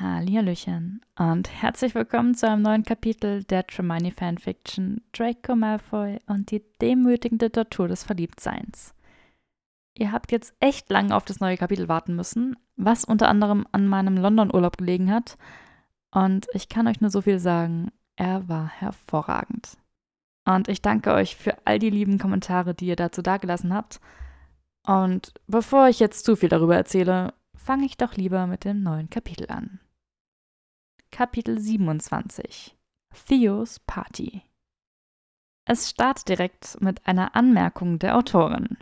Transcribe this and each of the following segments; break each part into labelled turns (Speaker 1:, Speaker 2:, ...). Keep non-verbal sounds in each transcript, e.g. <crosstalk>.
Speaker 1: Hallihallöchen und herzlich willkommen zu einem neuen Kapitel der Tremaine Fanfiction Draco Malfoy und die demütigende Tortur des Verliebtseins. Ihr habt jetzt echt lange auf das neue Kapitel warten müssen, was unter anderem an meinem London-Urlaub gelegen hat. Und ich kann euch nur so viel sagen, er war hervorragend. Und ich danke euch für all die lieben Kommentare, die ihr dazu dagelassen habt. Und bevor ich jetzt zu viel darüber erzähle, fange ich doch lieber mit dem neuen Kapitel an. Kapitel 27 Theos Party Es startet direkt mit einer Anmerkung der Autorin.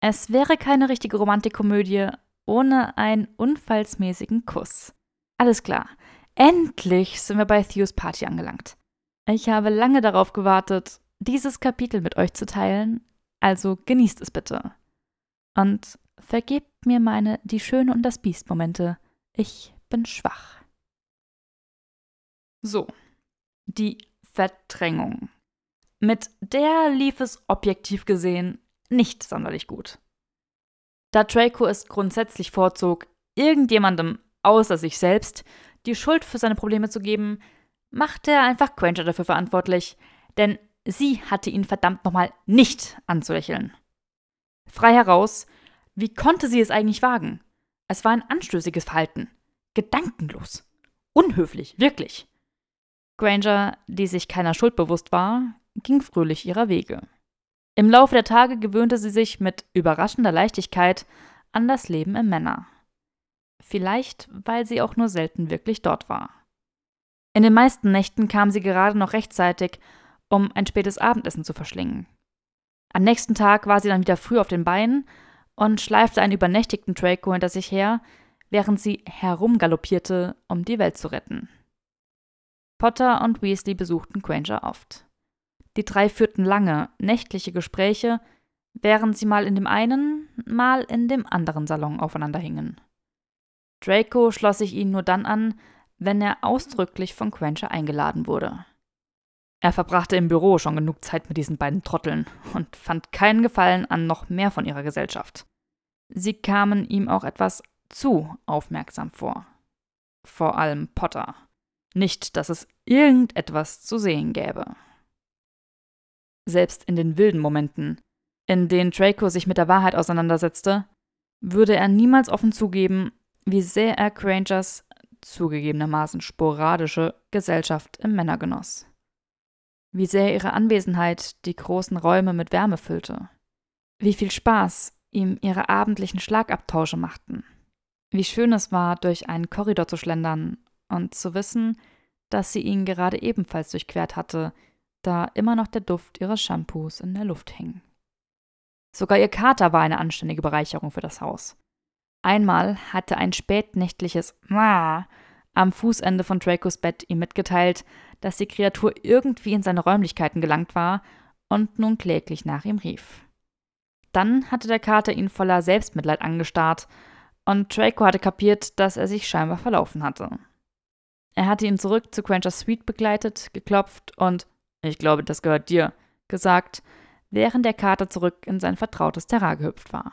Speaker 1: Es wäre keine richtige Romantikkomödie ohne einen unfallsmäßigen Kuss. Alles klar, endlich sind wir bei Theos Party angelangt. Ich habe lange darauf gewartet, dieses Kapitel mit euch zu teilen, also genießt es bitte. Und vergebt mir meine Die Schöne und das Biest Momente. Ich bin schwach. So, die Verdrängung. Mit der lief es objektiv gesehen nicht sonderlich gut. Da Draco es grundsätzlich vorzog, irgendjemandem außer sich selbst die Schuld für seine Probleme zu geben, machte er einfach Granger dafür verantwortlich, denn sie hatte ihn verdammt nochmal nicht anzulächeln. Frei heraus, wie konnte sie es eigentlich wagen? Es war ein anstößiges Verhalten. Gedankenlos. Unhöflich, wirklich. Granger, die sich keiner Schuld bewusst war, ging fröhlich ihrer Wege. Im Laufe der Tage gewöhnte sie sich mit überraschender Leichtigkeit an das Leben im Männer. Vielleicht, weil sie auch nur selten wirklich dort war. In den meisten Nächten kam sie gerade noch rechtzeitig, um ein spätes Abendessen zu verschlingen. Am nächsten Tag war sie dann wieder früh auf den Beinen und schleifte einen übernächtigten Draco hinter sich her, während sie herumgaloppierte, um die Welt zu retten. Potter und Weasley besuchten Granger oft. Die drei führten lange, nächtliche Gespräche, während sie mal in dem einen, mal in dem anderen Salon aufeinander hingen. Draco schloss sich ihnen nur dann an, wenn er ausdrücklich von Quencher eingeladen wurde. Er verbrachte im Büro schon genug Zeit mit diesen beiden Trotteln und fand keinen Gefallen an noch mehr von ihrer Gesellschaft. Sie kamen ihm auch etwas zu aufmerksam vor. Vor allem Potter. Nicht, dass es irgendetwas zu sehen gäbe. Selbst in den wilden Momenten, in denen Draco sich mit der Wahrheit auseinandersetzte, würde er niemals offen zugeben, wie sehr er Grangers zugegebenermaßen sporadische Gesellschaft im Männer genoss. Wie sehr ihre Anwesenheit die großen Räume mit Wärme füllte. Wie viel Spaß ihm ihre abendlichen Schlagabtausche machten. Wie schön es war, durch einen Korridor zu schlendern und zu wissen, dass sie ihn gerade ebenfalls durchquert hatte, da immer noch der Duft ihres Shampoos in der Luft hing. Sogar ihr Kater war eine anständige Bereicherung für das Haus. Einmal hatte ein spätnächtliches Ma am Fußende von Dracos Bett ihm mitgeteilt, dass die Kreatur irgendwie in seine Räumlichkeiten gelangt war und nun kläglich nach ihm rief. Dann hatte der Kater ihn voller Selbstmitleid angestarrt und Draco hatte kapiert, dass er sich scheinbar verlaufen hatte. Er hatte ihn zurück zu Quenchers Suite begleitet, geklopft und ich glaube, das gehört dir, gesagt, während der Kater zurück in sein vertrautes Terrain gehüpft war.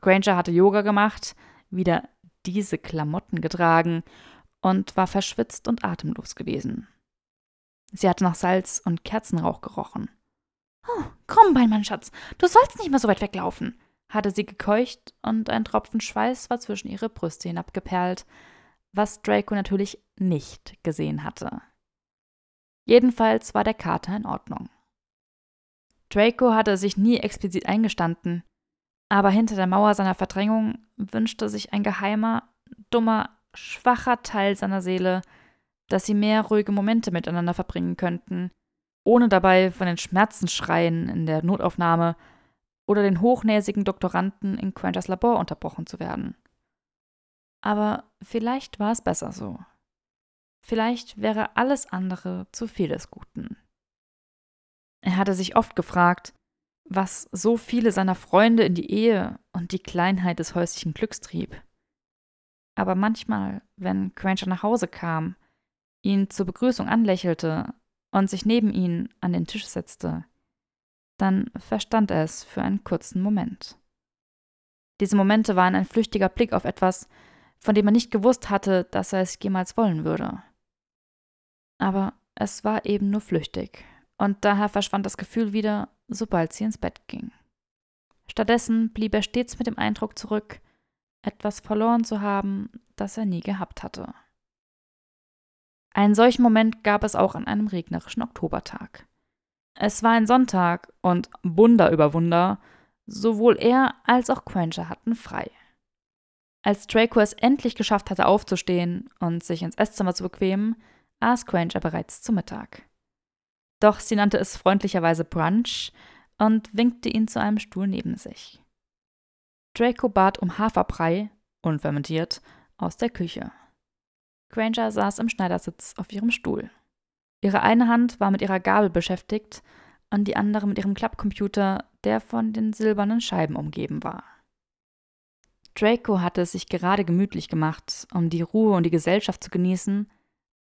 Speaker 1: Granger hatte Yoga gemacht, wieder diese Klamotten getragen und war verschwitzt und atemlos gewesen. Sie hatte nach Salz und Kerzenrauch gerochen. Oh, Krummbein, mein Schatz, du sollst nicht mehr so weit weglaufen, hatte sie gekeucht und ein Tropfen Schweiß war zwischen ihre Brüste hinabgeperlt, was Draco natürlich nicht gesehen hatte. Jedenfalls war der Kater in Ordnung. Draco hatte sich nie explizit eingestanden, aber hinter der Mauer seiner Verdrängung wünschte sich ein geheimer, dummer, schwacher Teil seiner Seele, dass sie mehr ruhige Momente miteinander verbringen könnten, ohne dabei von den Schmerzensschreien in der Notaufnahme oder den hochnäsigen Doktoranden in Quenchers Labor unterbrochen zu werden. Aber vielleicht war es besser so. Vielleicht wäre alles andere zu viel des Guten. Er hatte sich oft gefragt, was so viele seiner Freunde in die Ehe und die Kleinheit des häuslichen Glücks trieb. Aber manchmal, wenn Granger nach Hause kam, ihn zur Begrüßung anlächelte und sich neben ihn an den Tisch setzte, dann verstand er es für einen kurzen Moment. Diese Momente waren ein flüchtiger Blick auf etwas, von dem er nicht gewusst hatte, dass er es jemals wollen würde. Aber es war eben nur flüchtig, und daher verschwand das Gefühl wieder, sobald sie ins Bett ging. Stattdessen blieb er stets mit dem Eindruck zurück, etwas verloren zu haben, das er nie gehabt hatte. Einen solchen Moment gab es auch an einem regnerischen Oktobertag. Es war ein Sonntag und Wunder über Wunder, sowohl er als auch Quencher hatten frei. Als Draco es endlich geschafft hatte, aufzustehen und sich ins Esszimmer zu bequemen, aß Quencher bereits zu Mittag. Doch sie nannte es freundlicherweise Brunch und winkte ihn zu einem Stuhl neben sich. Draco bat um Haferbrei, unfermentiert, aus der Küche. Granger saß im Schneidersitz auf ihrem Stuhl. Ihre eine Hand war mit ihrer Gabel beschäftigt und die andere mit ihrem Klappcomputer, der von den silbernen Scheiben umgeben war. Draco hatte es sich gerade gemütlich gemacht, um die Ruhe und die Gesellschaft zu genießen,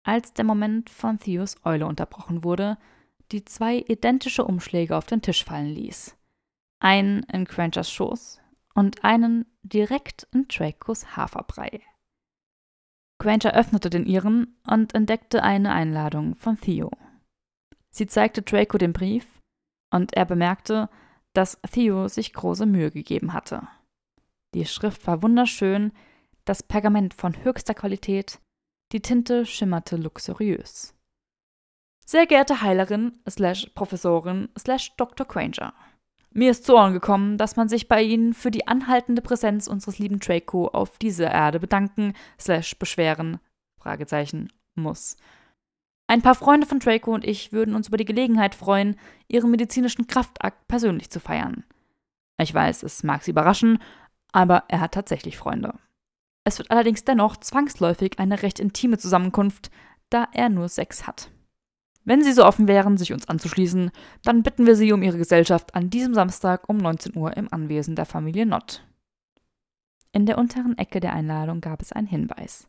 Speaker 1: als der Moment von Theos Eule unterbrochen wurde, die zwei identische Umschläge auf den Tisch fallen ließ. Einen in Crunchers Schoß und einen direkt in Dracos Haferbrei. Granger öffnete den ihren und entdeckte eine Einladung von Theo. Sie zeigte Draco den Brief und er bemerkte, dass Theo sich große Mühe gegeben hatte. Die Schrift war wunderschön, das Pergament von höchster Qualität, die Tinte schimmerte luxuriös. Sehr geehrte Heilerin, slash Professorin, slash Dr. Granger. Mir ist zu Ohren gekommen, dass man sich bei Ihnen für die anhaltende Präsenz unseres lieben Draco auf dieser Erde bedanken, slash beschweren, Fragezeichen, muss. Ein paar Freunde von Draco und ich würden uns über die Gelegenheit freuen, ihren medizinischen Kraftakt persönlich zu feiern. Ich weiß, es mag Sie überraschen, aber er hat tatsächlich Freunde. Es wird allerdings dennoch zwangsläufig eine recht intime Zusammenkunft, da er nur sechs hat. Wenn Sie so offen wären, sich uns anzuschließen, dann bitten wir Sie um Ihre Gesellschaft an diesem Samstag um 19 Uhr im Anwesen der Familie Nott. In der unteren Ecke der Einladung gab es einen Hinweis.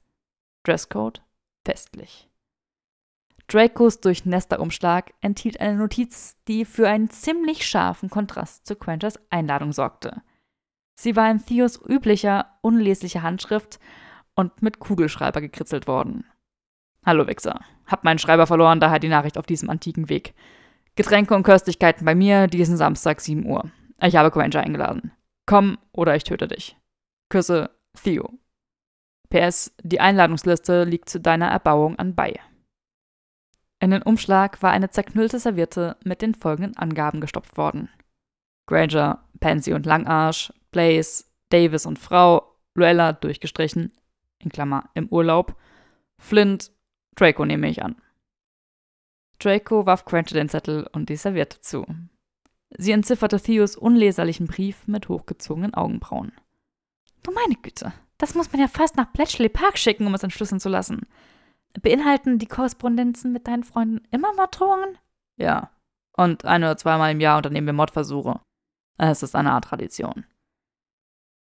Speaker 1: Dresscode festlich. Dracos durchnässter Umschlag enthielt eine Notiz, die für einen ziemlich scharfen Kontrast zu Quenchers Einladung sorgte. Sie war in Theos üblicher, unleslicher Handschrift und mit Kugelschreiber gekritzelt worden. Hallo Wichser. Hab meinen Schreiber verloren, daher die Nachricht auf diesem antiken Weg. Getränke und Köstlichkeiten bei mir, diesen Samstag 7 Uhr. Ich habe Quencher eingeladen. Komm oder ich töte dich. Küsse, Theo. PS, die Einladungsliste liegt zu deiner Erbauung anbei. In den Umschlag war eine zerknüllte Serviette mit den folgenden Angaben gestopft worden. Granger, Pansy und Langarsch, Blaze, Davis und Frau, Luella durchgestrichen, in Klammer im Urlaub, Flint, Draco nehme ich an. Draco warf Granger den Zettel und die Serviette zu. Sie entzifferte Theos unleserlichen Brief mit hochgezogenen Augenbrauen. Du meine Güte, das muss man ja fast nach Bletchley Park schicken, um es entschlüsseln zu lassen. Beinhalten die Korrespondenzen mit deinen Freunden immer Morddrohungen? Ja. Und ein oder zweimal im Jahr unternehmen wir Mordversuche. Es ist eine Art Tradition.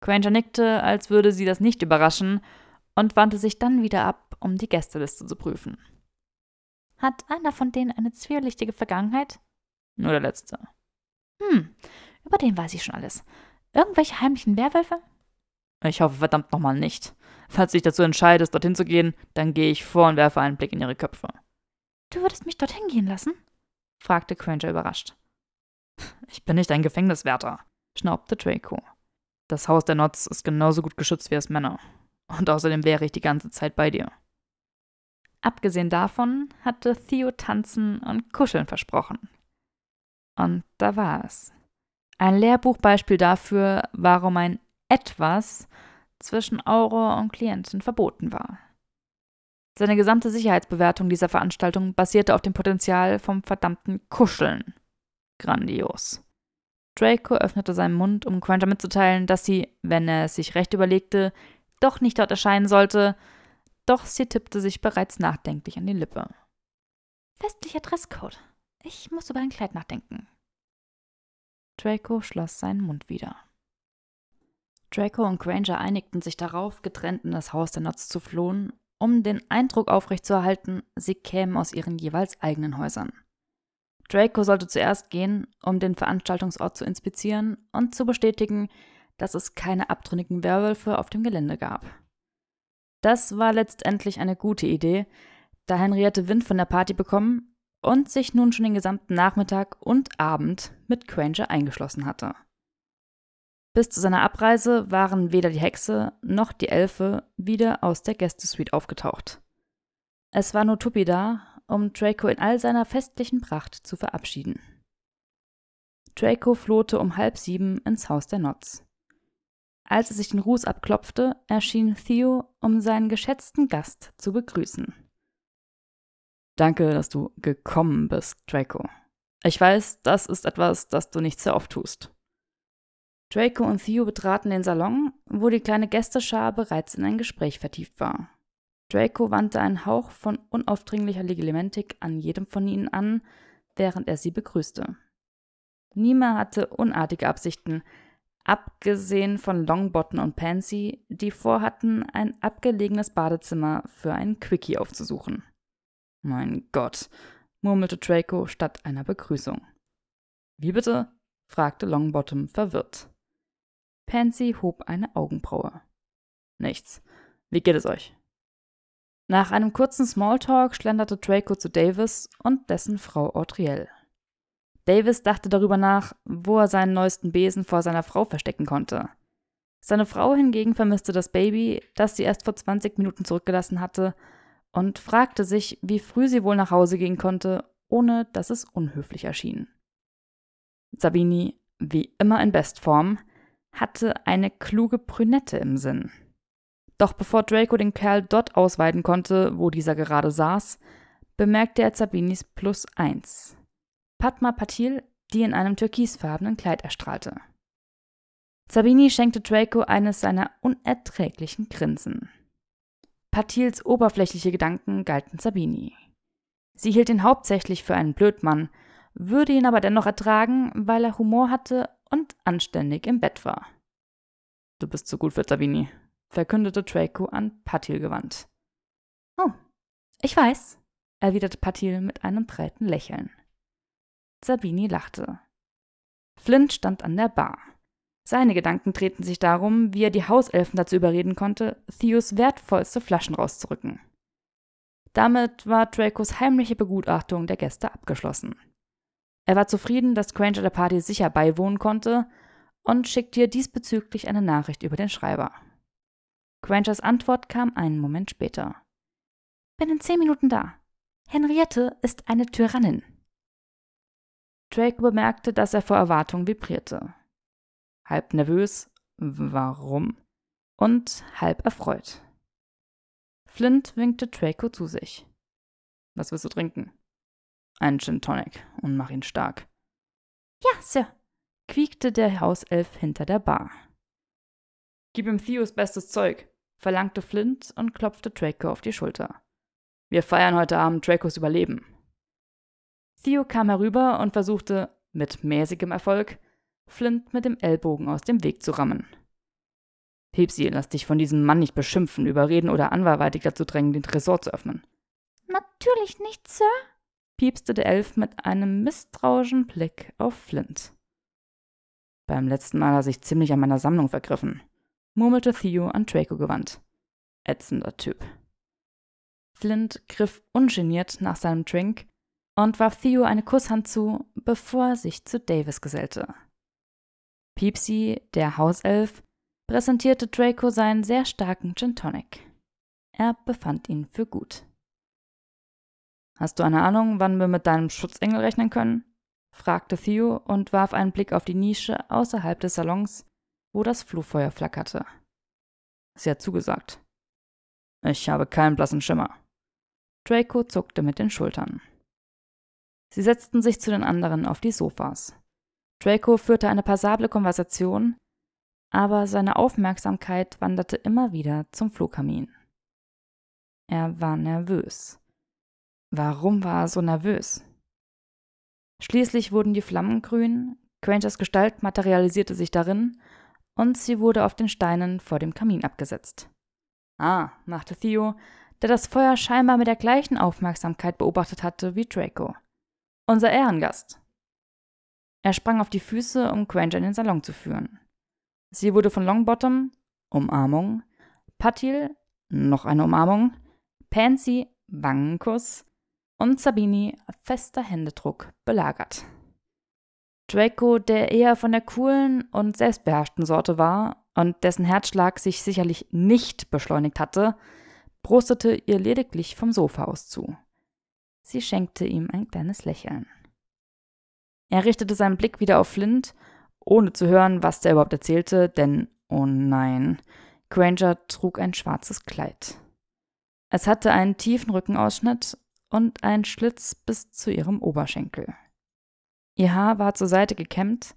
Speaker 1: Granger nickte, als würde sie das nicht überraschen, und wandte sich dann wieder ab, um die Gästeliste zu prüfen. Hat einer von denen eine zwielichtige Vergangenheit? Nur der letzte. Hm, über den weiß ich schon alles. Irgendwelche heimlichen Werwölfe? Ich hoffe verdammt nochmal nicht. Falls du dich dazu entscheidest, dorthin zu gehen, dann gehe ich vor und werfe einen Blick in ihre Köpfe. Du würdest mich dorthin gehen lassen? fragte Granger überrascht. Ich bin nicht ein Gefängniswärter, schnaubte Draco. Das Haus der Notz ist genauso gut geschützt wie es Männer. Und außerdem wäre ich die ganze Zeit bei dir. Abgesehen davon hatte Theo tanzen und kuscheln versprochen. Und da war es. Ein Lehrbuchbeispiel dafür, warum ein etwas zwischen Auror und Klientin verboten war. Seine gesamte Sicherheitsbewertung dieser Veranstaltung basierte auf dem Potenzial vom verdammten Kuscheln. Grandios. Draco öffnete seinen Mund, um Granger mitzuteilen, dass sie, wenn er es sich recht überlegte, doch nicht dort erscheinen sollte, doch sie tippte sich bereits nachdenklich an die Lippe. Festlicher Dresscode. Ich muss über ein Kleid nachdenken. Draco schloss seinen Mund wieder. Draco und Granger einigten sich darauf, getrennt in das Haus der Notz zu flohen, um den Eindruck aufrechtzuerhalten, sie kämen aus ihren jeweils eigenen Häusern. Draco sollte zuerst gehen, um den Veranstaltungsort zu inspizieren und zu bestätigen, dass es keine abtrünnigen Werwölfe auf dem Gelände gab. Das war letztendlich eine gute Idee, da Henriette Wind von der Party bekommen und sich nun schon den gesamten Nachmittag und Abend mit Granger eingeschlossen hatte. Bis zu seiner Abreise waren weder die Hexe noch die Elfe wieder aus der Gästesuite aufgetaucht. Es war nur Tuppi da, um Draco in all seiner festlichen Pracht zu verabschieden. Draco flohte um halb sieben ins Haus der Notz. Als er sich den Ruß abklopfte, erschien Theo, um seinen geschätzten Gast zu begrüßen. Danke, dass du gekommen bist, Draco. Ich weiß, das ist etwas, das du nicht sehr oft tust. Draco und Theo betraten den Salon, wo die kleine Gästeschar bereits in ein Gespräch vertieft war. Draco wandte einen Hauch von unaufdringlicher Legilimentik an jedem von ihnen an, während er sie begrüßte. Nima hatte unartige Absichten, abgesehen von Longbottom und Pansy, die vorhatten, ein abgelegenes Badezimmer für einen Quickie aufzusuchen. Mein Gott, murmelte Draco statt einer Begrüßung. Wie bitte? fragte Longbottom verwirrt. Pansy hob eine Augenbraue. Nichts. Wie geht es euch? Nach einem kurzen Smalltalk schlenderte Draco zu Davis und dessen Frau Audriel. Davis dachte darüber nach, wo er seinen neuesten Besen vor seiner Frau verstecken konnte. Seine Frau hingegen vermisste das Baby, das sie erst vor 20 Minuten zurückgelassen hatte, und fragte sich, wie früh sie wohl nach Hause gehen konnte, ohne dass es unhöflich erschien. Sabini, wie immer in Bestform, hatte eine kluge Brünette im Sinn. Doch bevor Draco den Kerl dort ausweiden konnte, wo dieser gerade saß, bemerkte er Sabinis Plus eins. Padma Patil, die in einem türkisfarbenen Kleid erstrahlte. Sabini schenkte Draco eines seiner unerträglichen Grinsen. Patils oberflächliche Gedanken galten Sabini. Sie hielt ihn hauptsächlich für einen Blödmann, würde ihn aber dennoch ertragen, weil er Humor hatte und anständig im Bett war. Du bist zu gut für Sabini, verkündete Draco an Patil gewandt. Oh, ich weiß, erwiderte Patil mit einem breiten Lächeln. Sabini lachte. Flint stand an der Bar. Seine Gedanken drehten sich darum, wie er die Hauselfen dazu überreden konnte, Theos wertvollste Flaschen rauszurücken. Damit war Dracos heimliche Begutachtung der Gäste abgeschlossen. Er war zufrieden, dass Granger der Party sicher beiwohnen konnte und schickte ihr diesbezüglich eine Nachricht über den Schreiber. Grangers Antwort kam einen Moment später. Bin in zehn Minuten da. Henriette ist eine Tyrannin. Draco bemerkte, dass er vor Erwartung vibrierte halb nervös, warum, und halb erfreut. Flint winkte Draco zu sich. Was willst du trinken? Einen Gin Tonic und mach ihn stark. Ja, Sir, quiekte der Hauself hinter der Bar. Gib ihm Theos bestes Zeug, verlangte Flint und klopfte Draco auf die Schulter. Wir feiern heute Abend Dracos Überleben. Theo kam herüber und versuchte, mit mäßigem Erfolg, Flint mit dem Ellbogen aus dem Weg zu rammen. Pepsi, lass dich von diesem Mann nicht beschimpfen, überreden oder anderweitig dazu drängen, den Tresor zu öffnen.
Speaker 2: Natürlich nicht, Sir, piepste der Elf mit einem misstrauischen Blick auf Flint.
Speaker 1: Beim letzten Mal hat er sich ziemlich an meiner Sammlung vergriffen, murmelte Theo an Draco gewandt. Ätzender Typ. Flint griff ungeniert nach seinem Drink und warf Theo eine Kusshand zu, bevor er sich zu Davis gesellte. Piepsi, der Hauself, präsentierte Draco seinen sehr starken Gin Tonic. Er befand ihn für gut. Hast du eine Ahnung, wann wir mit deinem Schutzengel rechnen können? fragte Theo und warf einen Blick auf die Nische außerhalb des Salons, wo das Fluchfeuer flackerte. Sie hat zugesagt. Ich habe keinen blassen Schimmer. Draco zuckte mit den Schultern. Sie setzten sich zu den anderen auf die Sofas. Draco führte eine passable Konversation, aber seine Aufmerksamkeit wanderte immer wieder zum Flugkamin. Er war nervös. Warum war er so nervös? Schließlich wurden die Flammen grün, Grangers Gestalt materialisierte sich darin und sie wurde auf den Steinen vor dem Kamin abgesetzt. Ah, machte Theo, der das Feuer scheinbar mit der gleichen Aufmerksamkeit beobachtet hatte wie Draco. Unser Ehrengast. Er sprang auf die Füße, um Granger in den Salon zu führen. Sie wurde von Longbottom, Umarmung, Patil, noch eine Umarmung, Pansy Wangenkuss und Sabini fester Händedruck belagert. Draco, der eher von der coolen und selbstbeherrschten Sorte war und dessen Herzschlag sich sicherlich nicht beschleunigt hatte, prostete ihr lediglich vom Sofa aus zu. Sie schenkte ihm ein kleines Lächeln. Er richtete seinen Blick wieder auf Flint, ohne zu hören, was der überhaupt erzählte, denn, oh nein, Granger trug ein schwarzes Kleid. Es hatte einen tiefen Rückenausschnitt und einen Schlitz bis zu ihrem Oberschenkel. Ihr Haar war zur Seite gekämmt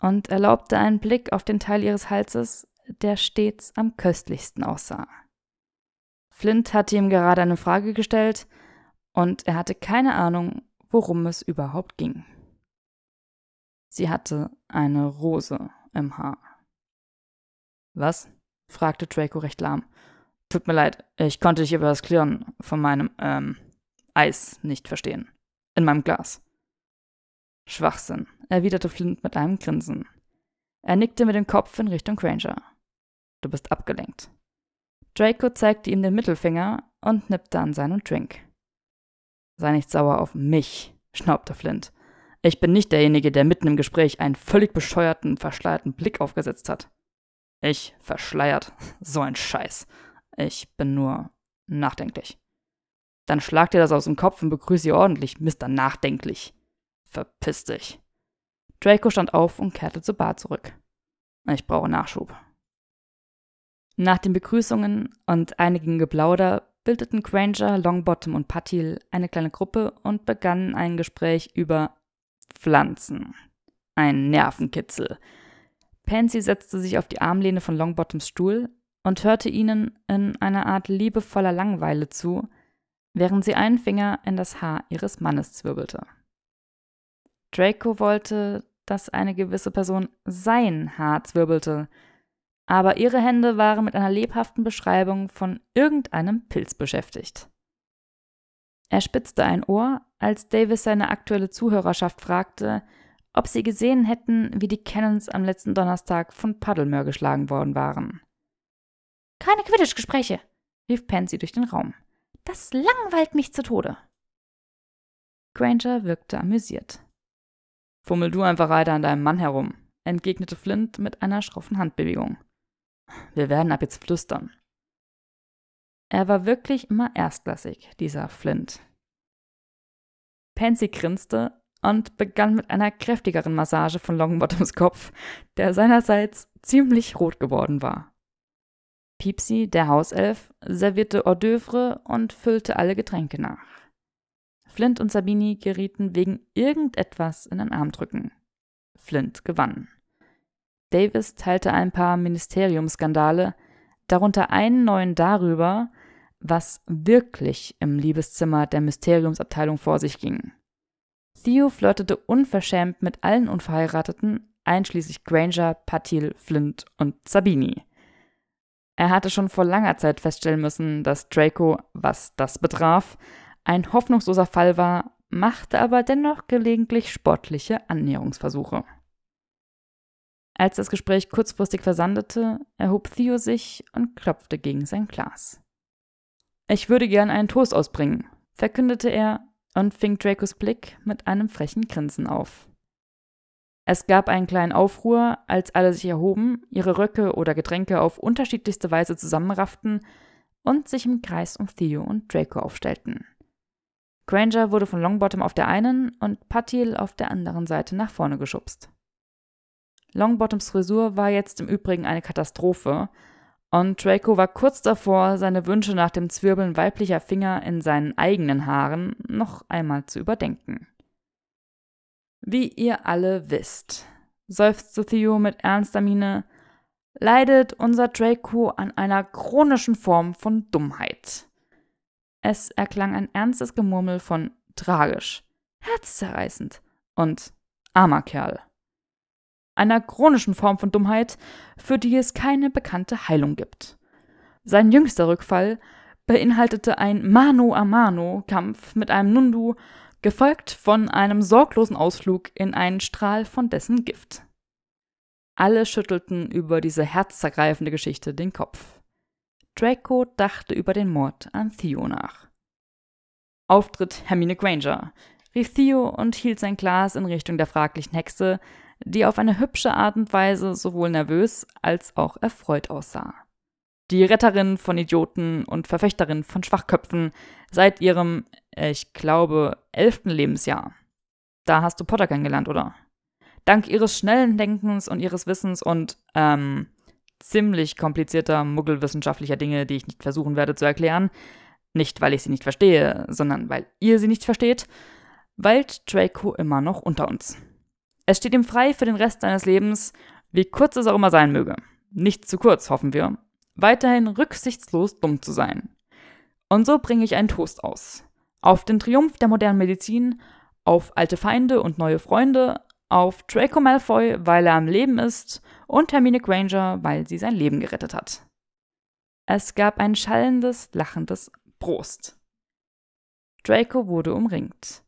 Speaker 1: und erlaubte einen Blick auf den Teil ihres Halses, der stets am köstlichsten aussah. Flint hatte ihm gerade eine Frage gestellt, und er hatte keine Ahnung, worum es überhaupt ging. Sie hatte eine Rose im Haar. Was? fragte Draco recht lahm. Tut mir leid, ich konnte dich über das Klirren von meinem, ähm, Eis nicht verstehen. In meinem Glas. Schwachsinn, erwiderte Flint mit einem Grinsen. Er nickte mit dem Kopf in Richtung Granger. Du bist abgelenkt. Draco zeigte ihm den Mittelfinger und nippte an seinem Drink. Sei nicht sauer auf mich, schnaubte Flint. Ich bin nicht derjenige, der mitten im Gespräch einen völlig bescheuerten, verschleierten Blick aufgesetzt hat. Ich verschleiert. <laughs> So ein Scheiß. Ich bin nur nachdenklich. Dann schlag dir das aus dem Kopf und begrüße ihr ordentlich, Mr. Nachdenklich. Verpiss dich. Draco stand auf und kehrte zur Bar zurück. Ich brauche Nachschub. Nach den Begrüßungen und einigen Geplauder bildeten Granger, Longbottom und Patil eine kleine Gruppe und begannen ein Gespräch über Pflanzen. Ein Nervenkitzel. Pansy setzte sich auf die Armlehne von Longbottoms Stuhl und hörte ihnen in einer Art liebevoller Langweile zu, während sie einen Finger in das Haar ihres Mannes zwirbelte. Draco wollte, dass eine gewisse Person sein Haar zwirbelte, aber ihre Hände waren mit einer lebhaften Beschreibung von irgendeinem Pilz beschäftigt. Er spitzte ein Ohr, als Davis seine aktuelle Zuhörerschaft fragte, ob sie gesehen hätten, wie die Cannons am letzten Donnerstag von Puddlemore geschlagen worden waren.
Speaker 2: Keine Quidditch-Gespräche, rief Pansy durch den Raum. Das langweilt mich zu Tode.
Speaker 1: Granger wirkte amüsiert. Fummel du einfach weiter an deinem Mann herum, entgegnete Flint mit einer schroffen Handbewegung. Wir werden ab jetzt flüstern. Er war wirklich immer erstklassig, dieser Flint. Pansy grinste und begann mit einer kräftigeren Massage von Longbottoms Kopf, der seinerseits ziemlich rot geworden war. Piepsi, der Hauself, servierte Hors d'oeuvre und füllte alle Getränke nach. Flint und Sabini gerieten wegen irgendetwas in ein Armdrücken. Flint gewann. Davis teilte ein paar Ministeriumskandale, darunter einen neuen darüber, was wirklich im Liebeszimmer der Mysteriumsabteilung vor sich ging. Theo flirtete unverschämt mit allen Unverheirateten, einschließlich Granger, Patil, Flint und Sabini. Er hatte schon vor langer Zeit feststellen müssen, dass Draco, was das betraf, ein hoffnungsloser Fall war, machte aber dennoch gelegentlich sportliche Annäherungsversuche. Als das Gespräch kurzfristig versandete, erhob Theo sich und klopfte gegen sein Glas. Ich würde gern einen Toast ausbringen, verkündete er und fing Dracos Blick mit einem frechen Grinsen auf. Es gab einen kleinen Aufruhr, als alle sich erhoben, ihre Röcke oder Getränke auf unterschiedlichste Weise zusammenrafften und sich im Kreis um Theo und Draco aufstellten. Granger wurde von Longbottom auf der einen und Patil auf der anderen Seite nach vorne geschubst. Longbottoms Frisur war jetzt im Übrigen eine Katastrophe, und Draco war kurz davor, seine Wünsche nach dem Zwirbeln weiblicher Finger in seinen eigenen Haaren noch einmal zu überdenken. Wie ihr alle wisst, seufzte Theo mit ernster Miene, leidet unser Draco an einer chronischen Form von Dummheit. Es erklang ein ernstes Gemurmel von tragisch, herzzerreißend und armer Kerl einer chronischen Form von Dummheit, für die es keine bekannte Heilung gibt. Sein jüngster Rückfall beinhaltete ein Mano a Mano Kampf mit einem Nundu, gefolgt von einem sorglosen Ausflug in einen Strahl von dessen Gift. Alle schüttelten über diese herzzergreifende Geschichte den Kopf. Draco dachte über den Mord an Theo nach. Auftritt Hermine Granger, rief Theo und hielt sein Glas in Richtung der fraglichen Hexe, die auf eine hübsche Art und Weise sowohl nervös als auch erfreut aussah. Die Retterin von Idioten und Verfechterin von Schwachköpfen seit ihrem, ich glaube, elften Lebensjahr. Da hast du Potter kennengelernt, oder? Dank ihres schnellen Denkens und ihres Wissens und, ähm, ziemlich komplizierter muggelwissenschaftlicher Dinge, die ich nicht versuchen werde zu erklären, nicht weil ich sie nicht verstehe, sondern weil ihr sie nicht versteht, weilt Draco immer noch unter uns. Es steht ihm frei für den Rest seines Lebens, wie kurz es auch immer sein möge. Nicht zu kurz, hoffen wir. Weiterhin rücksichtslos dumm zu sein. Und so bringe ich einen Toast aus. Auf den Triumph der modernen Medizin, auf alte Feinde und neue Freunde, auf Draco Malfoy, weil er am Leben ist, und Hermine Granger, weil sie sein Leben gerettet hat. Es gab ein schallendes, lachendes Prost. Draco wurde umringt.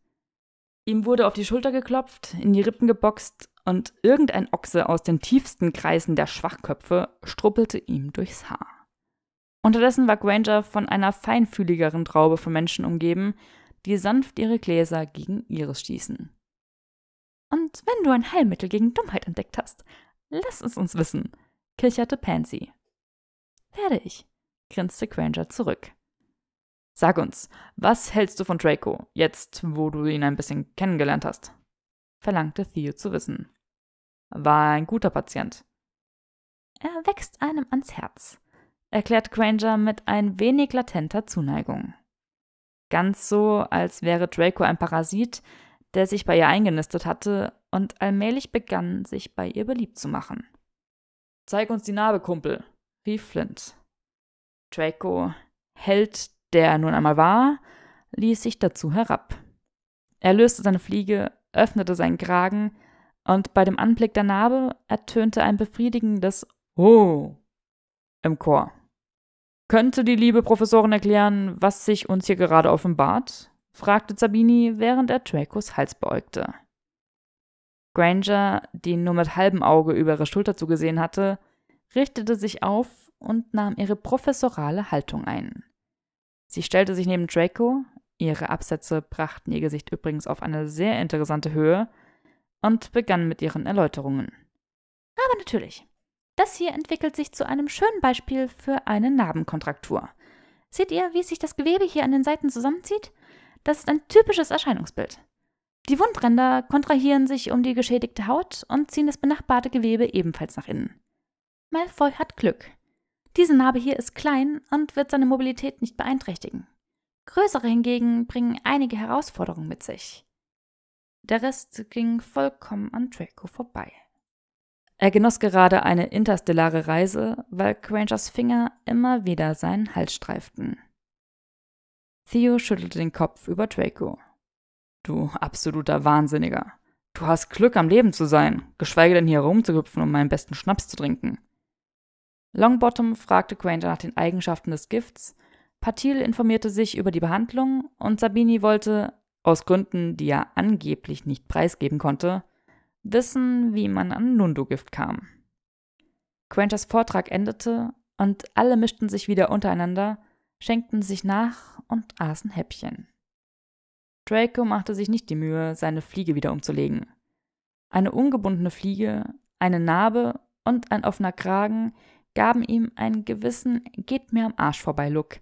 Speaker 1: Ihm wurde auf die Schulter geklopft, in die Rippen geboxt und irgendein Ochse aus den tiefsten Kreisen der Schwachköpfe struppelte ihm durchs Haar. Unterdessen war Granger von einer feinfühligeren Traube von Menschen umgeben, die sanft ihre Gläser gegen ihres stießen. Und wenn du ein Heilmittel gegen Dummheit entdeckt hast, lass es uns wissen, kicherte Pansy. Werde ich, grinste Granger zurück. Sag uns, was hältst du von Draco, jetzt, wo du ihn ein bisschen kennengelernt hast? verlangte Theo zu wissen. War ein guter Patient. Er wächst einem ans Herz, erklärt Granger mit ein wenig latenter Zuneigung. Ganz so, als wäre Draco ein Parasit, der sich bei ihr eingenistet hatte und allmählich begann, sich bei ihr beliebt zu machen. Zeig uns die Narbe, Kumpel, rief Flint. Draco, Held, der er nun einmal war, ließ sich dazu herab. Er löste seine Fliege, öffnete seinen Kragen, und bei dem Anblick der Narbe ertönte ein befriedigendes Oh im Chor. Könnte die liebe Professorin erklären, was sich uns hier gerade offenbart? Fragte Sabini, während er Dracos Hals beäugte. Granger, die nur mit halbem Auge über ihre Schulter zugesehen hatte, richtete sich auf und nahm ihre professorale Haltung ein. Sie stellte sich neben Draco, ihre Absätze brachten ihr Gesicht übrigens auf eine sehr interessante Höhe, und begann mit ihren Erläuterungen. Aber natürlich. Das hier entwickelt sich zu einem schönen Beispiel für eine Narbenkontraktur. Seht ihr, wie sich das Gewebe hier an den Seiten zusammenzieht? Das ist ein typisches Erscheinungsbild. Die Wundränder kontrahieren sich um die geschädigte Haut und ziehen das benachbarte Gewebe ebenfalls nach innen. Malfoy hat Glück. Diese Narbe hier ist klein und wird seine Mobilität nicht beeinträchtigen. Größere hingegen bringen einige Herausforderungen mit sich. Der Rest ging vollkommen an Draco vorbei. Er genoss gerade eine interstellare Reise, weil Grangers Finger immer wieder seinen Hals streiften. Theo schüttelte den Kopf über Draco. Du absoluter Wahnsinniger. Du hast Glück, am Leben zu sein, geschweige denn hier rumzuhüpfen, um meinen besten Schnaps zu trinken. Longbottom fragte Granger nach den Eigenschaften des Gifts, Patil informierte sich über die Behandlung und Sabini wollte, aus Gründen, die er angeblich nicht preisgeben konnte, wissen, wie man an Nundu-Gift kam. Grangers Vortrag endete und alle mischten sich wieder untereinander, schenkten sich nach und aßen Häppchen. Draco machte sich nicht die Mühe, seine Fliege wieder umzulegen. Eine ungebundene Fliege, eine Narbe und ein offener Kragen gaben ihm einen gewissen Geht mir am Arsch vorbei Look,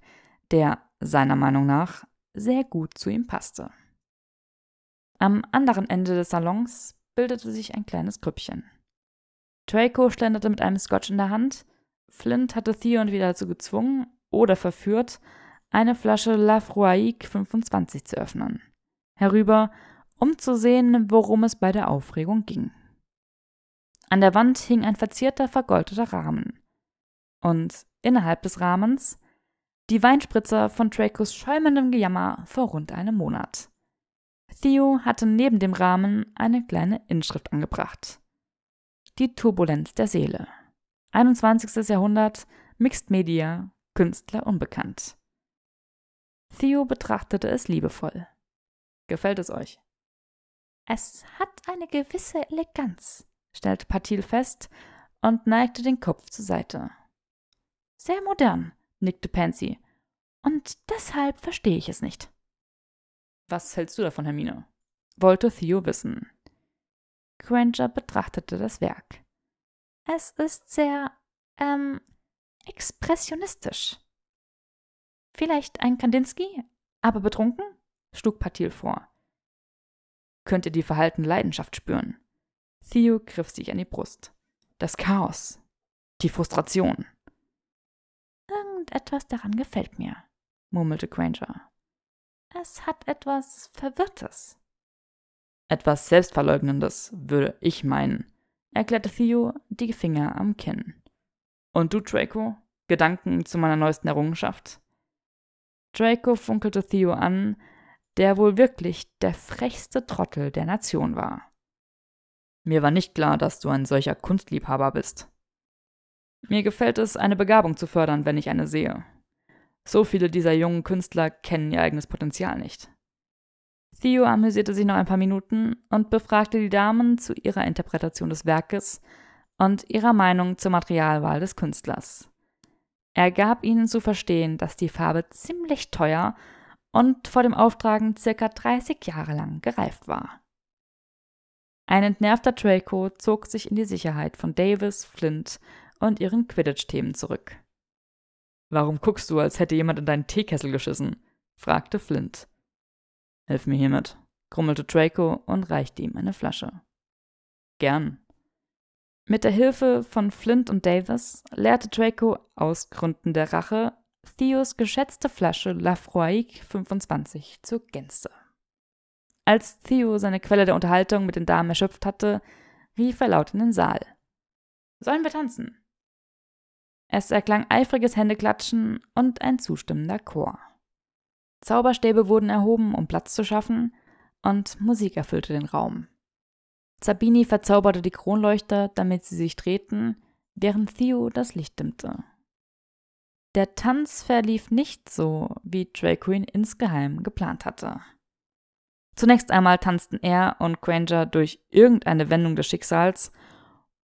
Speaker 1: der, seiner Meinung nach, sehr gut zu ihm passte. Am anderen Ende des Salons bildete sich ein kleines Grüppchen. Draco schlenderte mit einem Scotch in der Hand, Flint hatte Theon wieder dazu gezwungen oder verführt, eine Flasche Lafroique 25 zu öffnen. Herüber, um zu sehen, worum es bei der Aufregung ging. An der Wand hing ein verzierter, vergoldeter Rahmen. Und innerhalb des Rahmens die Weinspritzer von Dracos schäumendem Gejammer vor rund einem Monat. Theo hatte neben dem Rahmen eine kleine Inschrift angebracht. Die Turbulenz der Seele. 21. Jahrhundert, Mixed Media, Künstler unbekannt. Theo betrachtete es liebevoll. Gefällt es euch? Es hat eine gewisse Eleganz, stellte Patil fest und neigte den Kopf zur Seite. Sehr modern, nickte Pansy.
Speaker 2: Und deshalb verstehe ich es nicht.
Speaker 1: Was hältst du davon, Hermine? wollte Theo wissen.
Speaker 2: Granger betrachtete das Werk. Es ist sehr, ähm, expressionistisch. Vielleicht ein Kandinsky, aber betrunken? schlug Patil vor.
Speaker 1: Könnt ihr die verhaltene Leidenschaft spüren? Theo griff sich an die Brust. Das Chaos. Die Frustration.
Speaker 2: Irgendetwas daran gefällt mir, murmelte Granger. Es hat etwas Verwirrtes.
Speaker 1: Etwas Selbstverleugnendes, würde ich meinen, erklärte Theo, die Finger am Kinn. Und du, Draco? Gedanken zu meiner neuesten Errungenschaft? Draco funkelte Theo an, der wohl wirklich der frechste Trottel der Nation war. Mir war nicht klar, dass du ein solcher Kunstliebhaber bist. Mir gefällt es, eine Begabung zu fördern, wenn ich eine sehe. So viele dieser jungen Künstler kennen ihr eigenes Potenzial nicht. Theo amüsierte sich noch ein paar Minuten und befragte die Damen zu ihrer Interpretation des Werkes und ihrer Meinung zur Materialwahl des Künstlers. Er gab ihnen zu verstehen, dass die Farbe ziemlich teuer und vor dem Auftragen circa 30 Jahre lang gereift war. Ein entnervter Draco zog sich in die Sicherheit von Davis, Flint und ihren Quidditch-Themen zurück. Warum guckst du, als hätte jemand in deinen Teekessel geschissen? fragte Flint. Hilf mir hiermit, grummelte Draco und reichte ihm eine Flasche. Gern. Mit der Hilfe von Flint und Davis leerte Draco aus Gründen der Rache Theos geschätzte Flasche Lafroique 25 zur Gänze. Als Theo seine Quelle der Unterhaltung mit den Damen erschöpft hatte, rief er laut in den Saal. Sollen wir tanzen? Es erklang eifriges Händeklatschen und ein zustimmender Chor. Zauberstäbe wurden erhoben, um Platz zu schaffen, und Musik erfüllte den Raum. Sabini verzauberte die Kronleuchter, damit sie sich drehten, während Theo das Licht dimmte. Der Tanz verlief nicht so, wie Draco ihn insgeheim geplant hatte. Zunächst einmal tanzten er und Granger durch irgendeine Wendung des Schicksals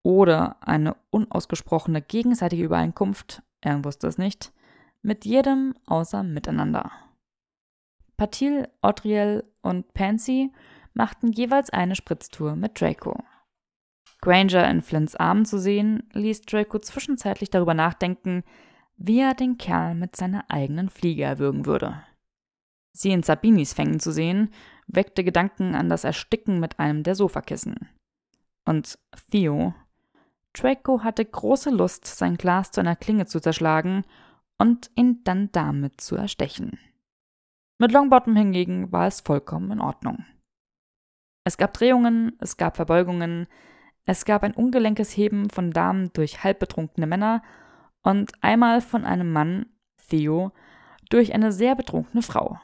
Speaker 1: oder eine unausgesprochene gegenseitige Übereinkunft, er wusste es nicht, mit jedem außer miteinander. Patil, Audriel und Pansy machten jeweils eine Spritztour mit Draco. Granger in Flints Armen zu sehen, ließ Draco zwischenzeitlich darüber nachdenken, wie er den Kerl mit seiner eigenen Fliege erwürgen würde. Sie in Sabinis Fängen zu sehen, weckte Gedanken an das Ersticken mit einem der Sofakissen. Und Theo. Draco hatte große Lust, sein Glas zu einer Klinge zu zerschlagen und ihn dann damit zu erstechen. Mit Longbottom hingegen war es vollkommen in Ordnung. Es gab Drehungen, es gab Verbeugungen, es gab ein ungelenkes Heben von Damen durch halbbetrunkene Männer und einmal von einem Mann, Theo, durch eine sehr betrunkene Frau,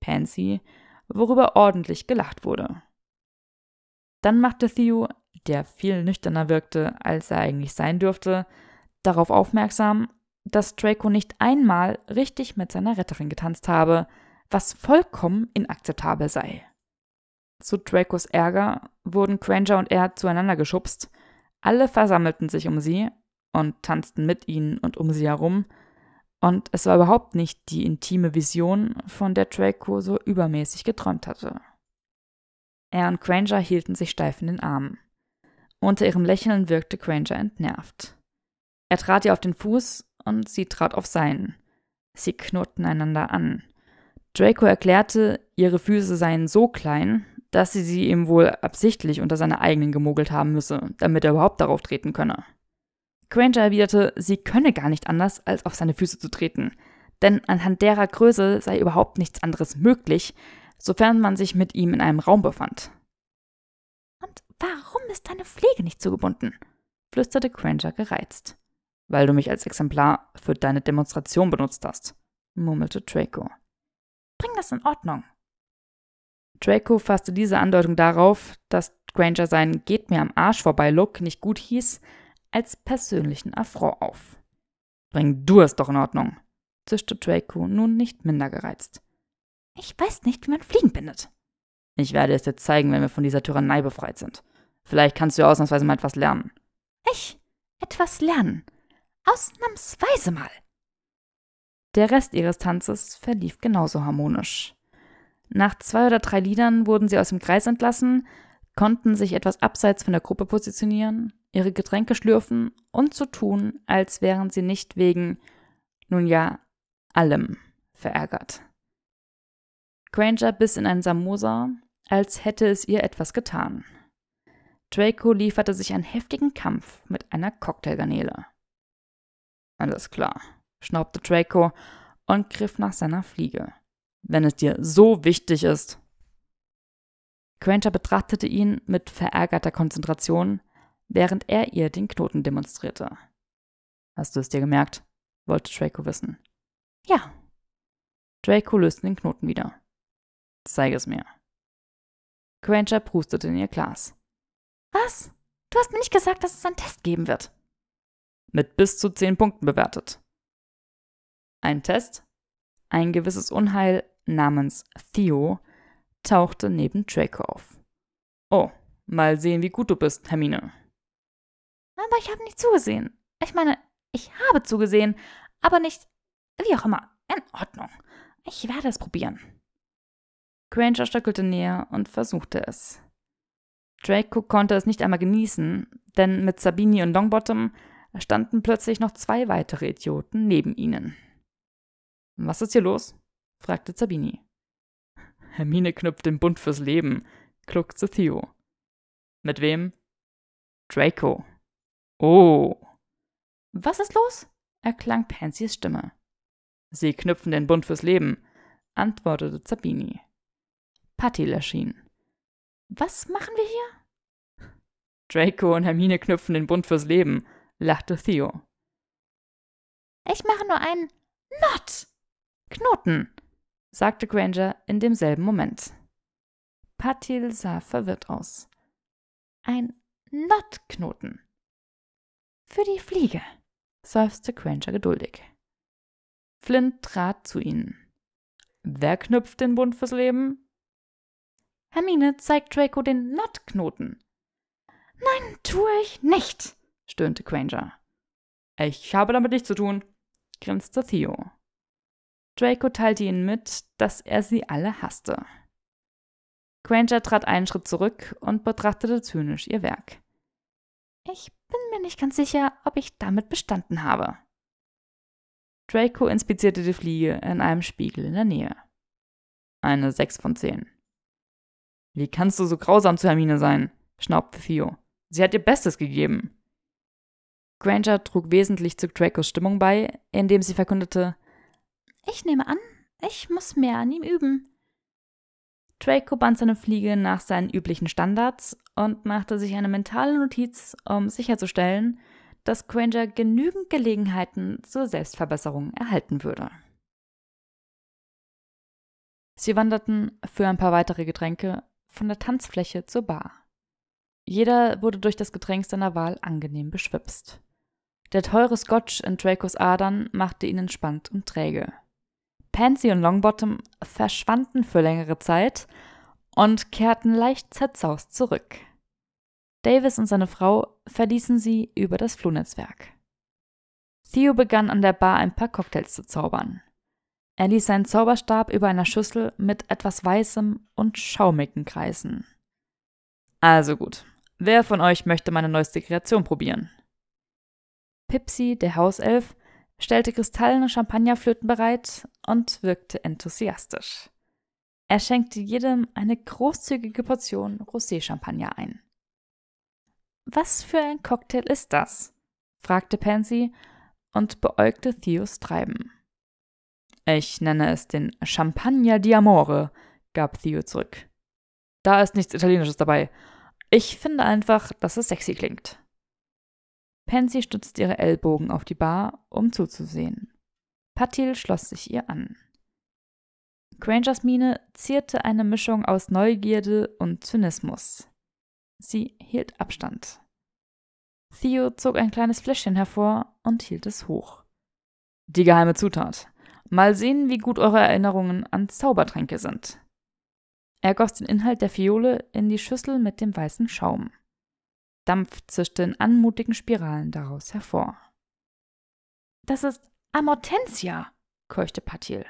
Speaker 1: Pansy, worüber ordentlich gelacht wurde. Dann machte Theo, der viel nüchterner wirkte, als er eigentlich sein dürfte, darauf aufmerksam, dass Draco nicht einmal richtig mit seiner Retterin getanzt habe, was vollkommen inakzeptabel sei. Zu Dracos Ärger wurden Granger und er zueinander geschubst, alle versammelten sich um sie und tanzten mit ihnen und um sie herum, und es war überhaupt nicht die intime Vision, von der Draco so übermäßig geträumt hatte. Er und Granger hielten sich steif in den Armen. Unter ihrem Lächeln wirkte Granger entnervt. Er trat ihr auf den Fuß und sie trat auf seinen. Sie knurrten einander an. Draco erklärte, ihre Füße seien so klein, dass sie sie ihm wohl absichtlich unter seine eigenen gemogelt haben müsse, damit er überhaupt darauf treten könne. Granger erwiderte, sie könne gar nicht anders, als auf seine Füße zu treten, denn anhand derer Größe sei überhaupt nichts anderes möglich, sofern man sich mit ihm in einem Raum befand.
Speaker 2: Und warum ist deine Pflege nicht zugebunden? flüsterte Granger gereizt.
Speaker 1: Weil du mich als Exemplar für deine Demonstration benutzt hast, murmelte Draco.
Speaker 2: Bring das in Ordnung.
Speaker 1: Draco fasste diese Andeutung darauf, dass Granger seinen Geht mir am Arsch vorbei Look nicht gut hieß, als persönlichen Affront auf. Bring du es doch in Ordnung, zischte Draco nun nicht minder gereizt.
Speaker 2: Ich weiß nicht, wie man Fliegen bindet.
Speaker 1: Ich werde es dir zeigen, wenn wir von dieser Tyrannei befreit sind. Vielleicht kannst du ja ausnahmsweise mal etwas lernen.
Speaker 2: Ich? Etwas lernen? Ausnahmsweise mal.
Speaker 1: Der Rest ihres Tanzes verlief genauso harmonisch. Nach zwei oder drei Liedern wurden sie aus dem Kreis entlassen, konnten sich etwas abseits von der Gruppe positionieren, ihre Getränke schlürfen und so tun, als wären sie nicht wegen, nun ja, allem verärgert. Granger biss in ein Samosa, als hätte es ihr etwas getan. Draco lieferte sich einen heftigen Kampf mit einer Cocktailgarnele. Alles klar, schnaubte Draco und griff nach seiner Fliege. Wenn es dir so wichtig ist. Granger betrachtete ihn mit verärgerter Konzentration, während er ihr den Knoten demonstrierte. Hast du es dir gemerkt? wollte Draco wissen.
Speaker 2: Ja.
Speaker 1: Draco löste den Knoten wieder. Zeige es mir. Granger prustete in ihr Glas.
Speaker 2: Was? Du hast mir nicht gesagt, dass es einen Test geben wird.
Speaker 1: Mit bis zu zehn Punkten bewertet. Ein Test? Ein gewisses Unheil namens Theo tauchte neben Draco auf. Oh, mal sehen, wie gut du bist, Hermine.
Speaker 2: Aber ich habe nicht zugesehen. Ich meine, ich habe zugesehen, aber nicht. Wie auch immer. In Ordnung. Ich werde es probieren.
Speaker 1: Granger stöckelte näher und versuchte es. Draco konnte es nicht einmal genießen, denn mit Sabini und Longbottom standen plötzlich noch zwei weitere Idioten neben ihnen. Was ist hier los? Fragte Sabini. Hermine knüpft den Bund fürs Leben, kluckte Theo. Mit wem? Draco. Oh.
Speaker 2: Was ist los? erklang Pansys Stimme.
Speaker 1: Sie knüpfen den Bund fürs Leben, antwortete Sabini. Patil erschien.
Speaker 2: Was machen wir hier?
Speaker 1: Draco und Hermine knüpfen den Bund fürs Leben, lachte Theo.
Speaker 2: Ich mache nur einen Not. Knoten, sagte Granger in demselben Moment. Patil sah verwirrt aus. Ein Not-Knoten. Für die Fliege, seufzte Granger geduldig.
Speaker 1: Flint trat zu ihnen. Wer knüpft den Bund fürs Leben?
Speaker 2: Hermine zeigt Draco den Not-Knoten. Nein, tue ich nicht, stöhnte Granger.
Speaker 1: Ich habe damit nichts zu tun, grinste Theo. Draco teilte ihnen mit, dass er sie alle hasste. Granger trat einen Schritt zurück und betrachtete zynisch ihr Werk.
Speaker 2: Ich bin mir nicht ganz sicher, ob ich damit bestanden habe.
Speaker 1: Draco inspizierte die Fliege in einem Spiegel in der Nähe. Eine 6 von 10. Wie kannst du so grausam zu Hermine sein? schnaubte Theo. Sie hat ihr Bestes gegeben. Granger trug wesentlich zu Dracos Stimmung bei, indem sie verkündete:
Speaker 2: Ich nehme an, ich muss mehr an ihm üben.
Speaker 1: Draco band seine Fliege nach seinen üblichen Standards und machte sich eine mentale Notiz, um sicherzustellen, dass Granger genügend Gelegenheiten zur Selbstverbesserung erhalten würde. Sie wanderten für ein paar weitere Getränke von der Tanzfläche zur Bar. Jeder wurde durch das Getränk seiner Wahl angenehm beschwipst. Der teure Scotch in Dracos Adern machte ihn entspannt und träge. Pansy und Longbottom verschwanden für längere Zeit und kehrten leicht zerzaust zurück. Davis und seine Frau verließen sie über das Flurnetzwerk. Theo begann an der Bar ein paar Cocktails zu zaubern. Er ließ seinen Zauberstab über einer Schüssel mit etwas Weißem und Schaumigen kreisen. Also gut, wer von euch möchte meine neueste Kreation probieren? Pipsy, der Hauself, stellte kristallene Champagnerflöten bereit und wirkte enthusiastisch. Er schenkte jedem eine großzügige Portion Rosé-Champagner ein. Was für ein Cocktail ist das? fragte Pansy und beäugte Theos Treiben. Ich nenne es den Champagner di Amore, gab Theo zurück. Da ist nichts Italienisches dabei. Ich finde einfach, dass es sexy klingt. Pansy stützte ihre Ellbogen auf die Bar, um zuzusehen. Patil schloss sich ihr an. Grangers Miene zierte eine Mischung aus Neugierde und Zynismus. Sie hielt Abstand. Theo zog ein kleines Fläschchen hervor und hielt es hoch. Die geheime Zutat. Mal sehen, wie gut eure Erinnerungen an Zaubertränke sind. Er goss den Inhalt der Fiole in die Schüssel mit dem weißen Schaum. Dampf zischte in anmutigen Spiralen daraus hervor.
Speaker 2: Das ist Amortensia,
Speaker 1: keuchte Patil.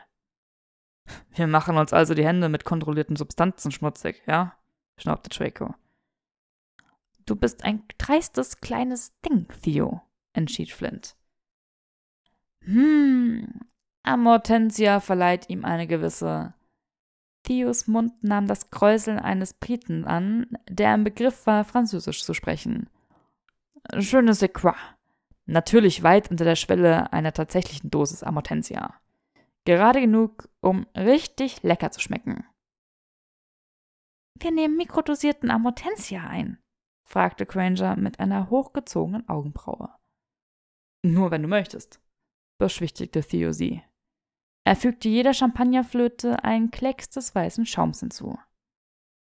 Speaker 1: Wir machen uns also die Hände mit kontrollierten Substanzen schmutzig, ja? schnaubte Draco.
Speaker 2: Du bist ein dreistes kleines Ding, Theo, entschied Flint.
Speaker 1: Hm, Amortensia verleiht ihm eine gewisse. Theos Mund nahm das Kräuseln eines Briten an, der im Begriff war, Französisch zu sprechen. Je ne sais quoi. Natürlich weit unter der Schwelle einer tatsächlichen Dosis Amortensia. Gerade genug, um richtig lecker zu schmecken.
Speaker 2: Wir nehmen mikrodosierten Amortensia ein, fragte Granger mit einer hochgezogenen Augenbraue.
Speaker 1: Nur wenn du möchtest, beschwichtigte Theo sie. Er fügte jeder Champagnerflöte einen Klecks des weißen Schaums hinzu.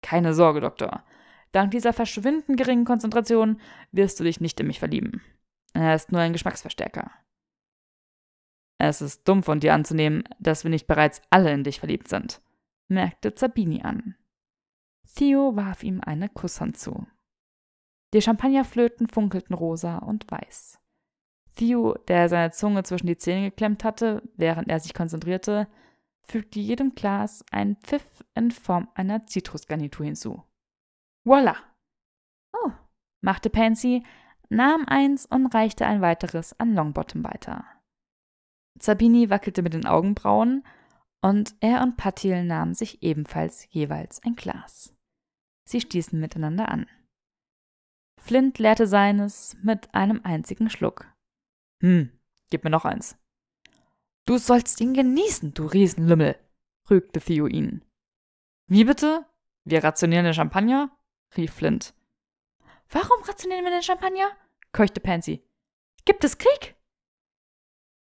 Speaker 1: Keine Sorge, Doktor. Dank dieser verschwindend geringen Konzentration wirst du dich nicht in mich verlieben. Er ist nur ein Geschmacksverstärker. Es ist dumm von dir anzunehmen, dass wir nicht bereits alle in dich verliebt sind, merkte Zabini an. Theo warf ihm eine Kusshand zu. Die Champagnerflöten funkelten rosa und weiß. Theo, der seine Zunge zwischen die Zähne geklemmt hatte, während er sich konzentrierte, fügte jedem Glas einen Pfiff in Form einer Zitrusgarnitur hinzu. Voila!
Speaker 2: Oh, machte Pansy, nahm eins und reichte ein weiteres an Longbottom weiter.
Speaker 1: Sabini wackelte mit den Augenbrauen und er und Patil nahmen sich ebenfalls jeweils ein Glas. Sie stießen miteinander an. Flint leerte seines mit einem einzigen Schluck. Hm, gib mir noch eins. Du sollst ihn genießen, du Riesenlümmel, rügte Theo ihn. Wie bitte? Wir rationieren den Champagner? rief Flint.
Speaker 2: Warum rationieren wir den Champagner?
Speaker 1: keuchte Pansy.
Speaker 2: Gibt es Krieg?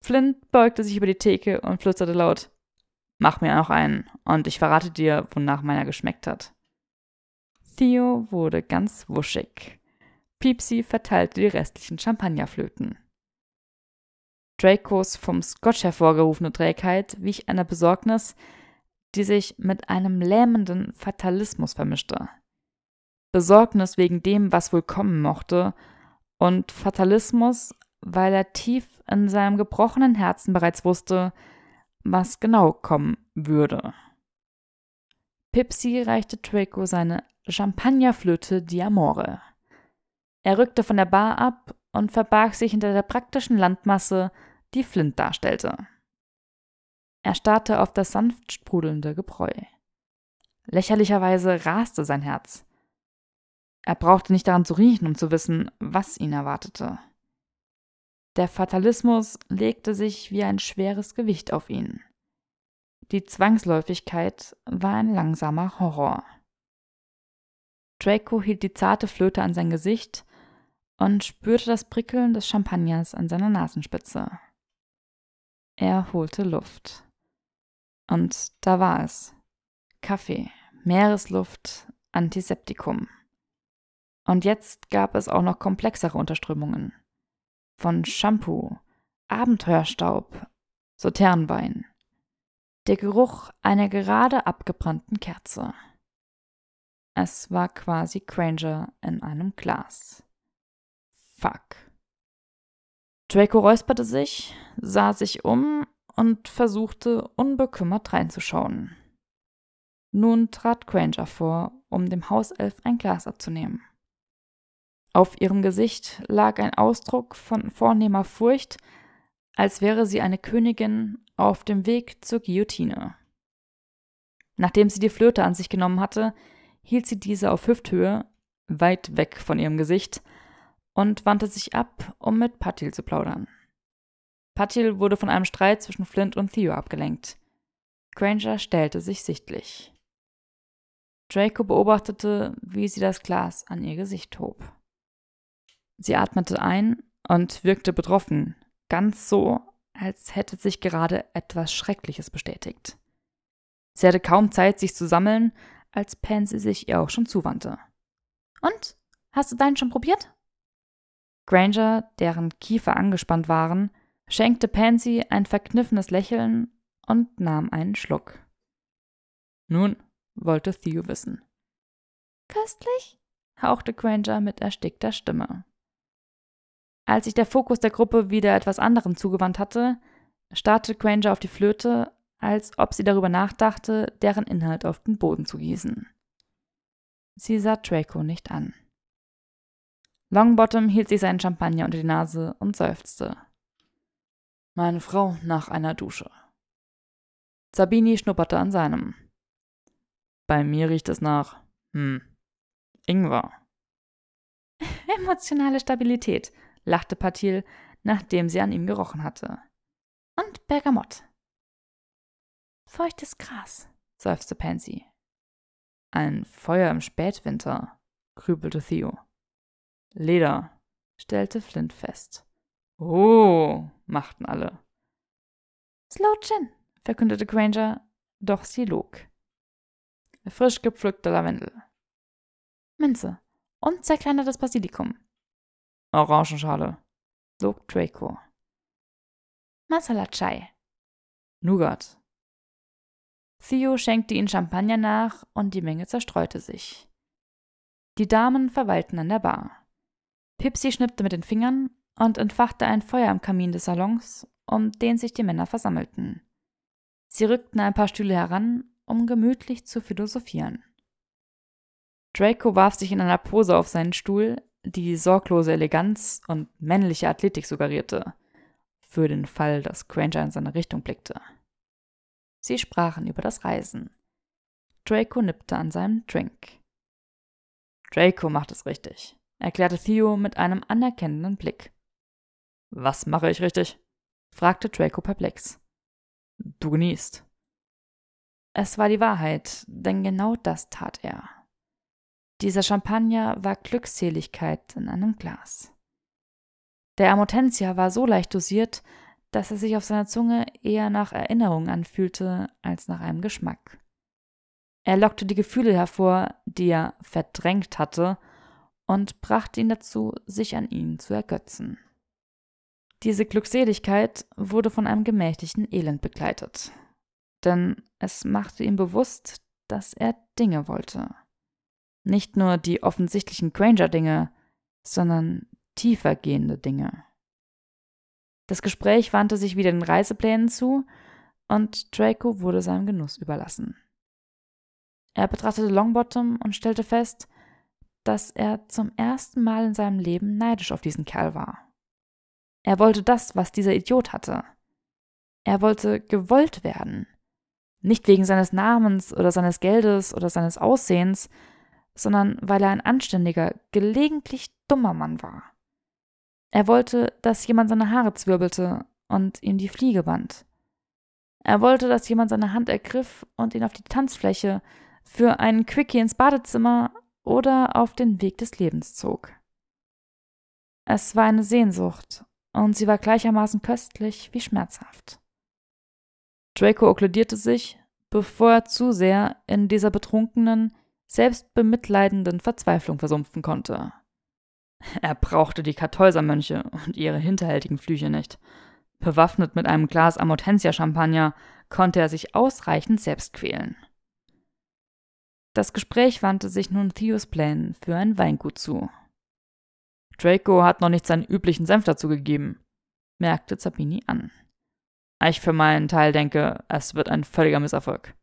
Speaker 1: Flint beugte sich über die Theke und flüsterte laut. Mach mir noch einen, und ich verrate dir, wonach meiner geschmeckt hat. Theo wurde ganz wuschig. Piepsi verteilte die restlichen Champagnerflöten. Dracos vom Scotch hervorgerufene Trägheit wich einer Besorgnis, die sich mit einem lähmenden Fatalismus vermischte. Besorgnis wegen dem, was wohl kommen mochte, und Fatalismus, weil er tief in seinem gebrochenen Herzen bereits wusste, was genau kommen würde. Pipsy reichte Draco seine Champagnerflöte Diamore. Er rückte von der Bar ab und verbarg sich hinter der praktischen Landmasse, die Flint darstellte. Er starrte auf das sanft sprudelnde Gebräu. Lächerlicherweise raste sein Herz. Er brauchte nicht daran zu riechen, um zu wissen, was ihn erwartete. Der Fatalismus legte sich wie ein schweres Gewicht auf ihn. Die Zwangsläufigkeit war ein langsamer Horror. Draco hielt die zarte Flöte an sein Gesicht und spürte das Prickeln des Champagners an seiner Nasenspitze. Er holte Luft. Und da war es. Kaffee, Meeresluft, Antiseptikum. Und jetzt gab es auch noch komplexere Unterströmungen. Von Shampoo, Abenteuerstaub, Sauternwein. Der Geruch einer gerade abgebrannten Kerze. Es war quasi Granger in einem Glas. Fuck. Draco räusperte sich, sah sich um und versuchte unbekümmert reinzuschauen. Nun trat Granger vor, um dem Hauself ein Glas abzunehmen. Auf ihrem Gesicht lag ein Ausdruck von vornehmer Furcht, als wäre sie eine Königin auf dem Weg zur Guillotine. Nachdem sie die Flöte an sich genommen hatte, hielt sie diese auf Hüfthöhe, weit weg von ihrem Gesicht, und wandte sich ab, um mit Patil zu plaudern. Patil wurde von einem Streit zwischen Flint und Theo abgelenkt. Granger stellte sich sichtlich. Draco beobachtete, wie sie das Glas an ihr Gesicht hob. Sie atmete ein und wirkte betroffen, ganz so, als hätte sich gerade etwas Schreckliches bestätigt. Sie hatte kaum Zeit, sich zu sammeln, als Pansy sich ihr auch schon zuwandte.
Speaker 2: Und? Hast du deinen schon probiert?
Speaker 1: Granger, deren Kiefer angespannt waren, schenkte Pansy ein verkniffenes Lächeln und nahm einen Schluck. Nun, wollte Theo wissen.
Speaker 2: Köstlich?
Speaker 1: hauchte Granger mit erstickter Stimme. Als sich der Fokus der Gruppe wieder etwas anderem zugewandt hatte, starrte Granger auf die Flöte, als ob sie darüber nachdachte, deren Inhalt auf den Boden zu gießen. Sie sah Draco nicht an. Longbottom hielt sich seinen Champagner unter die Nase und seufzte. Meine Frau nach einer Dusche. Sabini schnupperte an seinem. Bei mir riecht es nach, hm, Ingwer. <laughs>
Speaker 2: Emotionale Stabilität, lachte Patil, nachdem sie an ihm gerochen hatte. Und Bergamott. Feuchtes Gras, seufzte Pansy.
Speaker 1: Ein Feuer im Spätwinter, grübelte Theo. Leder, stellte Flint fest. Oh, machten alle.
Speaker 2: Slow Gin, verkündete Granger, doch sie log.
Speaker 1: Frisch gepflückter Lavendel.
Speaker 2: Minze und zerkleinertes Basilikum.
Speaker 1: Orangenschale, log Draco.
Speaker 2: Masala Chai.
Speaker 1: Nougat. Theo schenkte ihnen Champagner nach und die Menge zerstreute sich. Die Damen verweilten an der Bar. Pipsy schnippte mit den Fingern und entfachte ein Feuer am Kamin des Salons, um den sich die Männer versammelten. Sie rückten ein paar Stühle heran, um gemütlich zu philosophieren. Draco warf sich in einer Pose auf seinen Stuhl, die sorglose Eleganz und männliche Athletik suggerierte, für den Fall, dass Granger in seine Richtung blickte. Sie sprachen über das Reisen. Draco nippte an seinem Drink. Draco macht es richtig, erklärte Theo mit einem anerkennenden Blick. Was mache ich richtig? fragte Draco perplex. Du genießt. Es war die Wahrheit, denn genau das tat er. Dieser Champagner war Glückseligkeit in einem Glas. Der Amotentia war so leicht dosiert, dass er sich auf seiner Zunge eher nach Erinnerung anfühlte als nach einem Geschmack. Er lockte die Gefühle hervor, die er verdrängt hatte, und brachte ihn dazu, sich an ihn zu ergötzen. Diese Glückseligkeit wurde von einem gemächlichen Elend begleitet, denn es machte ihm bewusst, dass er Dinge wollte. Nicht nur die offensichtlichen Granger-Dinge, sondern tiefer gehende Dinge. Das Gespräch wandte sich wieder den Reiseplänen zu und Draco wurde seinem Genuss überlassen. Er betrachtete Longbottom und stellte fest, dass er zum ersten Mal in seinem Leben neidisch auf diesen Kerl war. Er wollte das, was dieser Idiot hatte. Er wollte gewollt werden. Nicht wegen seines Namens oder seines Geldes oder seines Aussehens, sondern weil er ein anständiger, gelegentlich dummer Mann war. Er wollte, dass jemand seine Haare zwirbelte und ihm die Fliege band. Er wollte, dass jemand seine Hand ergriff und ihn auf die Tanzfläche, für einen Quickie ins Badezimmer oder auf den Weg des Lebens zog. Es war eine Sehnsucht, und sie war gleichermaßen köstlich wie schmerzhaft. Draco okkludierte sich, bevor er zu sehr in dieser betrunkenen, selbstbemitleidenden Verzweiflung versumpfen konnte. Er brauchte die Kartäusermönche und ihre hinterhältigen Flüche nicht. Bewaffnet mit einem Glas Amotensia-Champagner konnte er sich ausreichend selbst quälen. Das Gespräch wandte sich nun Theos Plänen für ein Weingut zu. Draco hat noch nicht seinen üblichen Senf dazu gegeben, merkte Zabini an. Ich für meinen Teil denke, es wird ein völliger Misserfolg.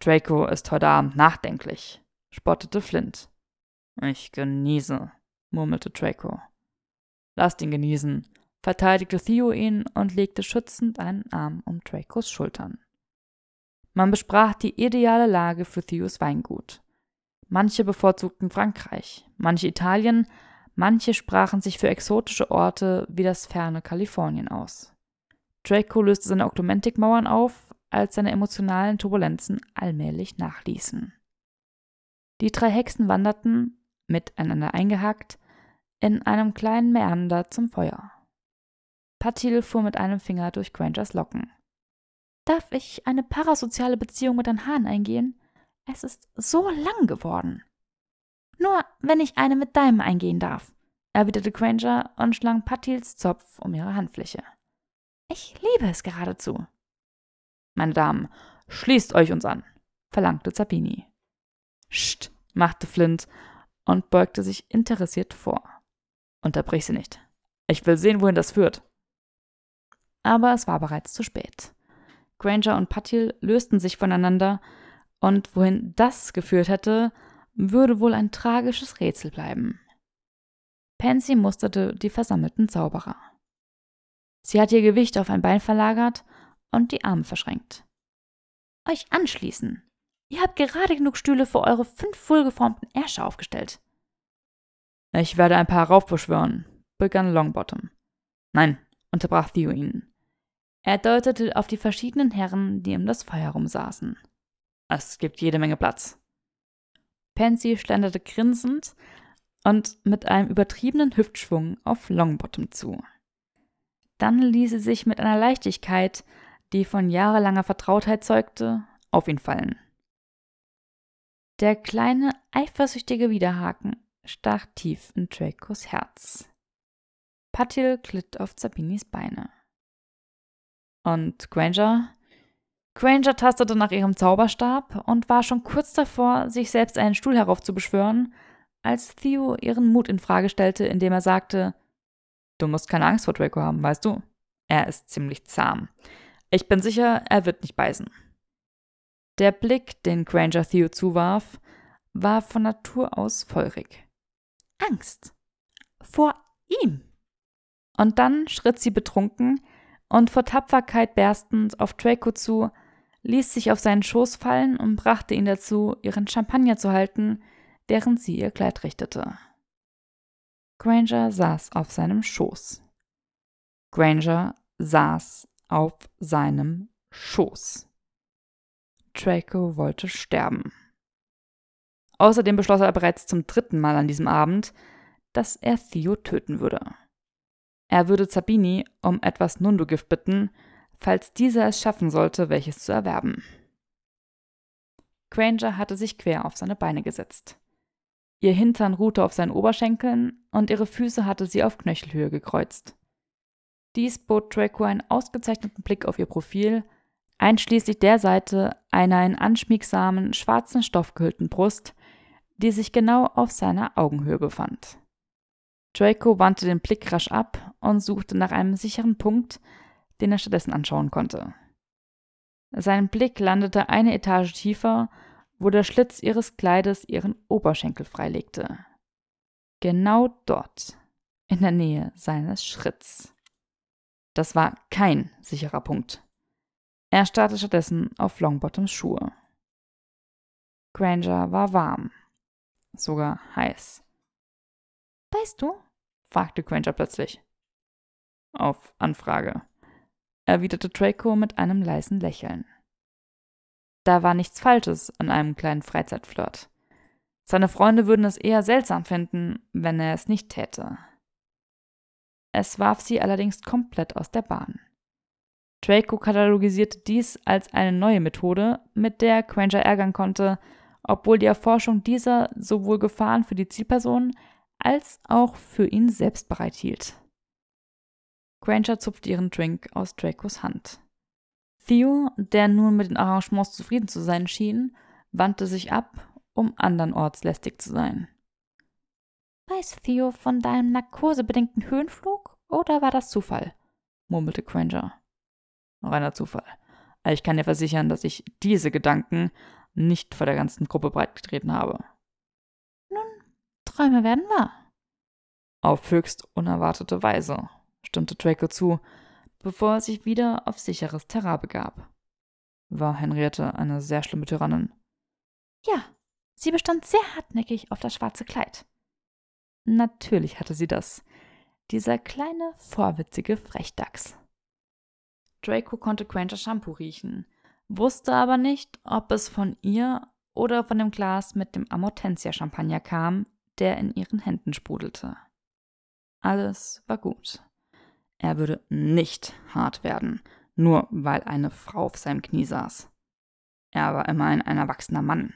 Speaker 1: Draco ist heute Abend nachdenklich, spottete Flint. Ich genieße, murmelte Draco. Lasst ihn genießen, verteidigte Theo ihn und legte schützend einen Arm um Dracos Schultern. Man besprach die ideale Lage für Theos Weingut. Manche bevorzugten Frankreich, manche Italien, manche sprachen sich für exotische Orte wie das ferne Kalifornien aus. Draco löste seine Oklumentikmauern auf, als seine emotionalen Turbulenzen allmählich nachließen. Die drei Hexen wanderten, miteinander eingehackt, in einem kleinen Meander zum Feuer. Patil fuhr mit einem Finger durch Grangers Locken.
Speaker 2: Darf ich eine parasoziale Beziehung mit deinem Hahn eingehen? Es ist so lang geworden. Nur wenn ich eine mit deinem eingehen darf, erwiderte Granger und schlang Patils Zopf um ihre Handfläche. Ich liebe es geradezu.
Speaker 1: Meine Damen, schließt euch uns an, verlangte Zabini. Scht, machte Flint und beugte sich interessiert vor. Unterbrich sie nicht. Ich will sehen, wohin das führt. aber es war bereits zu spät. Granger und Patil lösten sich voneinander, und wohin das geführt hätte, würde wohl ein tragisches Rätsel bleiben. Pansy musterte die versammelten Zauberer. Sie hat ihr Gewicht auf ein Bein verlagert und die Arme verschränkt.
Speaker 2: Euch anschließen. Ihr habt gerade genug Stühle für eure fünf wohlgeformten Ärsche aufgestellt.
Speaker 1: Ich werde ein paar heraufbeschwören, begann Longbottom. Nein, unterbrach Theo ihn. Er deutete auf die verschiedenen Herren, die um das Feuer herum saßen. Es gibt jede Menge Platz. Pansy schlenderte grinsend und mit einem übertriebenen Hüftschwung auf Longbottom zu. Dann ließ sie sich mit einer Leichtigkeit, die von jahrelanger Vertrautheit zeugte, auf ihn fallen. Der kleine, eifersüchtige Widerhaken stach tief in Dracos Herz. Patil glitt auf Sabinis Beine. Und Granger? Granger tastete nach ihrem Zauberstab und war schon kurz davor, sich selbst einen Stuhl heraufzubeschwören, als Theo ihren Mut in Frage stellte, indem er sagte: Du musst keine Angst vor Draco haben, weißt du? Er ist ziemlich zahm. Ich bin sicher, er wird nicht beißen. Der Blick, den Granger Theo zuwarf, war von Natur aus feurig.
Speaker 2: Angst. Vor ihm.
Speaker 1: Und dann schritt sie betrunken und vor Tapferkeit berstend auf Draco zu, ließ sich auf seinen Schoß fallen und brachte ihn dazu, ihren Champagner zu halten, während sie ihr Kleid richtete. Granger saß auf seinem Schoß. Granger saß auf seinem Schoß. Draco wollte sterben. Außerdem beschloss er bereits zum dritten Mal an diesem Abend, dass er Theo töten würde. Er würde Zabini um etwas Nundu-Gift bitten, falls dieser es schaffen sollte, welches zu erwerben. Granger hatte sich quer auf seine Beine gesetzt. Ihr Hintern ruhte auf seinen Oberschenkeln und ihre Füße hatte sie auf Knöchelhöhe gekreuzt. Dies bot Draco einen ausgezeichneten Blick auf ihr Profil, einschließlich der Seite einer in anschmiegsamen, schwarzen Stoff gehüllten Brust, die sich genau auf seiner Augenhöhe befand. Draco wandte den Blick rasch ab und suchte nach einem sicheren Punkt, den er stattdessen anschauen konnte. Sein Blick landete eine Etage tiefer, wo der Schlitz ihres Kleides ihren Oberschenkel freilegte. Genau dort, in der Nähe seines Schritts. Das war kein sicherer Punkt. Er starrte stattdessen auf Longbottoms Schuhe. Granger war warm, sogar heiß.
Speaker 2: Weißt du?
Speaker 1: Fragte Granger plötzlich. Auf Anfrage, erwiderte Draco mit einem leisen Lächeln. Da war nichts Falsches an einem kleinen Freizeitflirt. Seine Freunde würden es eher seltsam finden, wenn er es nicht täte. Es warf sie allerdings komplett aus der Bahn. Draco katalogisierte dies als eine neue Methode, mit der Granger ärgern konnte, obwohl die Erforschung dieser sowohl Gefahren für die Zielperson als auch für ihn selbst bereithielt. Granger zupfte ihren Drink aus Dracos Hand. Theo, der nun mit den Arrangements zufrieden zu sein schien, wandte sich ab, um andernorts lästig zu sein.
Speaker 2: Weiß Theo von deinem narkosebedingten Höhenflug oder war das Zufall? murmelte Granger.
Speaker 1: Reiner Zufall. Ich kann dir versichern, dass ich diese Gedanken nicht vor der ganzen Gruppe breitgetreten habe.
Speaker 2: Träume werden wahr.
Speaker 1: Auf höchst unerwartete Weise, stimmte Draco zu, bevor er sich wieder auf sicheres Terrain begab. War Henriette eine sehr schlimme Tyrannin?
Speaker 2: Ja, sie bestand sehr hartnäckig auf das schwarze Kleid.
Speaker 1: Natürlich hatte sie das. Dieser kleine, vorwitzige Frechdachs. Draco konnte Granger Shampoo riechen, wusste aber nicht, ob es von ihr oder von dem Glas mit dem Amortensia-Champagner kam, der in ihren Händen sprudelte. Alles war gut. Er würde nicht hart werden, nur weil eine Frau auf seinem Knie saß. Er war immerhin ein erwachsener Mann.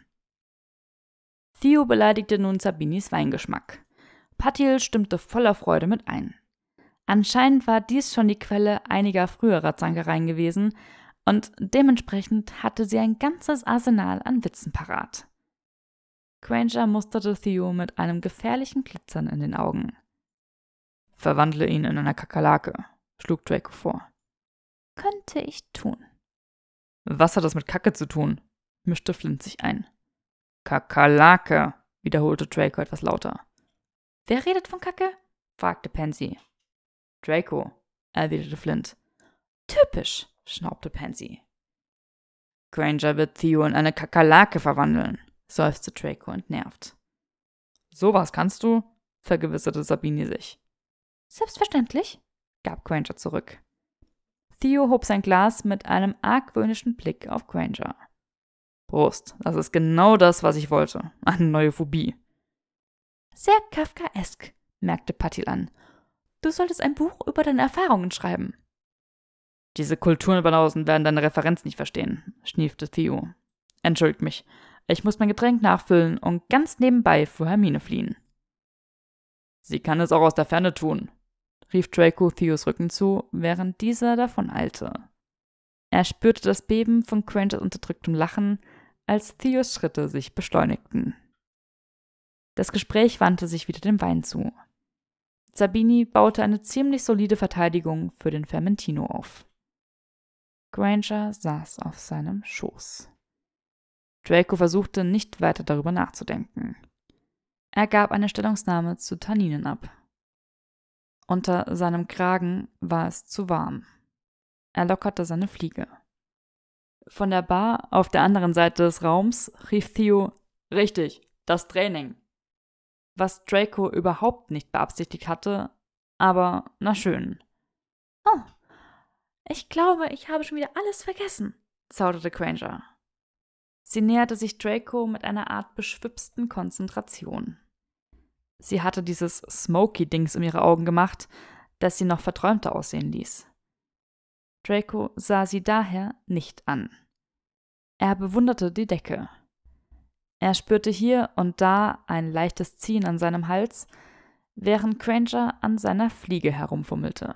Speaker 1: Theo beleidigte nun Sabinis Weingeschmack. Patil stimmte voller Freude mit ein. Anscheinend war dies schon die Quelle einiger früherer Zankereien gewesen, und dementsprechend hatte sie ein ganzes Arsenal an Witzen parat. Granger musterte Theo mit einem gefährlichen Glitzern in den Augen. Verwandle ihn in eine Kakerlake, schlug Draco vor.
Speaker 2: könnte ich tun?
Speaker 1: Was hat das mit Kacke zu tun? mischte Flint sich ein. Kakerlake, wiederholte Draco etwas lauter.
Speaker 2: Wer redet von Kacke?
Speaker 1: fragte Pansy. Draco, erwiderte Flint.
Speaker 2: Typisch,
Speaker 1: schnaubte Pansy. Granger wird Theo in eine Kakerlake verwandeln, seufzte Draco entnervt. Sowas kannst du? vergewisserte Sabine sich.
Speaker 2: Selbstverständlich,
Speaker 1: gab Granger zurück. Theo hob sein Glas mit einem argwöhnischen Blick auf Granger. Prost, das ist genau das, was ich wollte. Eine neue Phobie.
Speaker 2: Sehr Kafkaesk, merkte Patil an. Du solltest ein Buch über deine Erfahrungen schreiben.
Speaker 1: Diese Kulturenbanausen werden deine Referenz nicht verstehen, schniefte Theo. Entschuldigt mich. Ich muss mein Getränk nachfüllen und ganz nebenbei vor Hermine fliehen. Sie kann es auch aus der Ferne tun, rief Draco Theos Rücken zu, während dieser davon eilte. Er spürte das Beben von Crangers unterdrücktem Lachen, als Theos Schritte sich beschleunigten. Das Gespräch wandte sich wieder dem Wein zu. Sabini baute eine ziemlich solide Verteidigung für den Fermentino auf. Granger saß auf seinem Schoß. Draco versuchte nicht weiter darüber nachzudenken. Er gab eine Stellungnahme zu Tanninen ab. Unter seinem Kragen war es zu warm. Er lockerte seine Fliege. Von der Bar auf der anderen Seite des Raums rief Theo Richtig, das Training. Was Draco überhaupt nicht beabsichtigt hatte, aber na schön.
Speaker 2: Oh, ich glaube, ich habe schon wieder alles vergessen, zauderte Granger.
Speaker 1: Sie näherte sich Draco mit einer Art beschwipsten Konzentration. Sie hatte dieses Smoky-Dings um ihre Augen gemacht, das sie noch verträumter aussehen ließ. Draco sah sie daher nicht an. Er bewunderte die Decke. Er spürte hier und da ein leichtes Ziehen an seinem Hals, während Granger an seiner Fliege herumfummelte.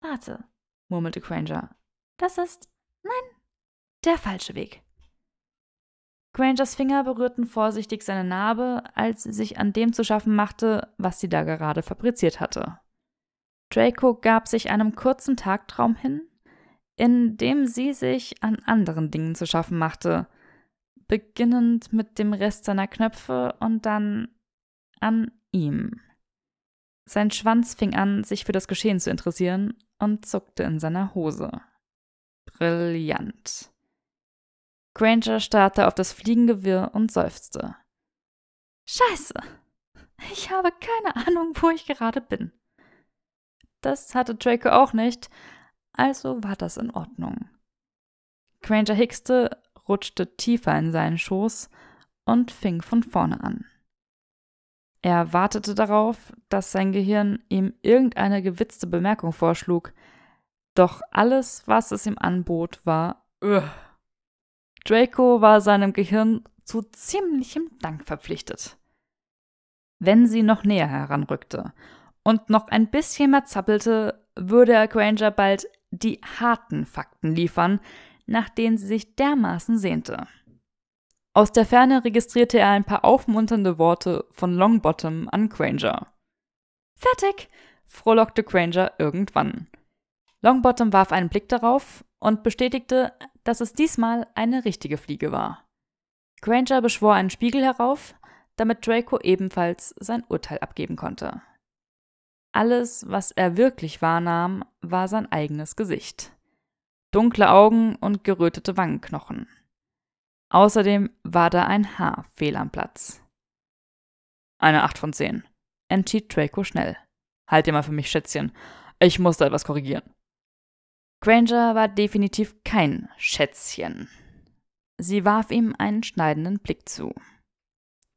Speaker 2: Warte, murmelte Granger. Das ist. Nein, der falsche Weg.
Speaker 1: Grangers Finger berührten vorsichtig seine Narbe, als sie sich an dem zu schaffen machte, was sie da gerade fabriziert hatte. Draco gab sich einem kurzen Tagtraum hin, in dem sie sich an anderen Dingen zu schaffen machte, beginnend mit dem Rest seiner Knöpfe und dann an ihm. Sein Schwanz fing an, sich für das Geschehen zu interessieren und zuckte in seiner Hose. Brillant. Granger starrte auf das Fliegengewirr und seufzte.
Speaker 2: Scheiße. Ich habe keine Ahnung, wo ich gerade bin.
Speaker 1: Das hatte Draco auch nicht, also war das in Ordnung. Granger hickste, rutschte tiefer in seinen Schoß und fing von vorne an. Er wartete darauf, dass sein Gehirn ihm irgendeine gewitzte Bemerkung vorschlug, doch alles, was es ihm anbot, war Ugh. Draco war seinem Gehirn zu ziemlichem Dank verpflichtet. Wenn sie noch näher heranrückte und noch ein bisschen mehr zappelte, würde er Granger bald die harten Fakten liefern, nach denen sie sich dermaßen sehnte. Aus der Ferne registrierte er ein paar aufmunternde Worte von Longbottom an Granger. Fertig, frohlockte Granger irgendwann. Longbottom warf einen Blick darauf und bestätigte, dass es diesmal eine richtige Fliege war. Granger beschwor einen Spiegel herauf, damit Draco ebenfalls sein Urteil abgeben konnte. Alles, was er wirklich wahrnahm, war sein eigenes Gesicht. Dunkle Augen und gerötete Wangenknochen. Außerdem war da ein Haar fehl am Platz. Eine 8 von 10, entschied Draco schnell. Halt dir mal für mich, Schätzchen. Ich muss da etwas korrigieren. Granger war definitiv kein Schätzchen. Sie warf ihm einen schneidenden Blick zu.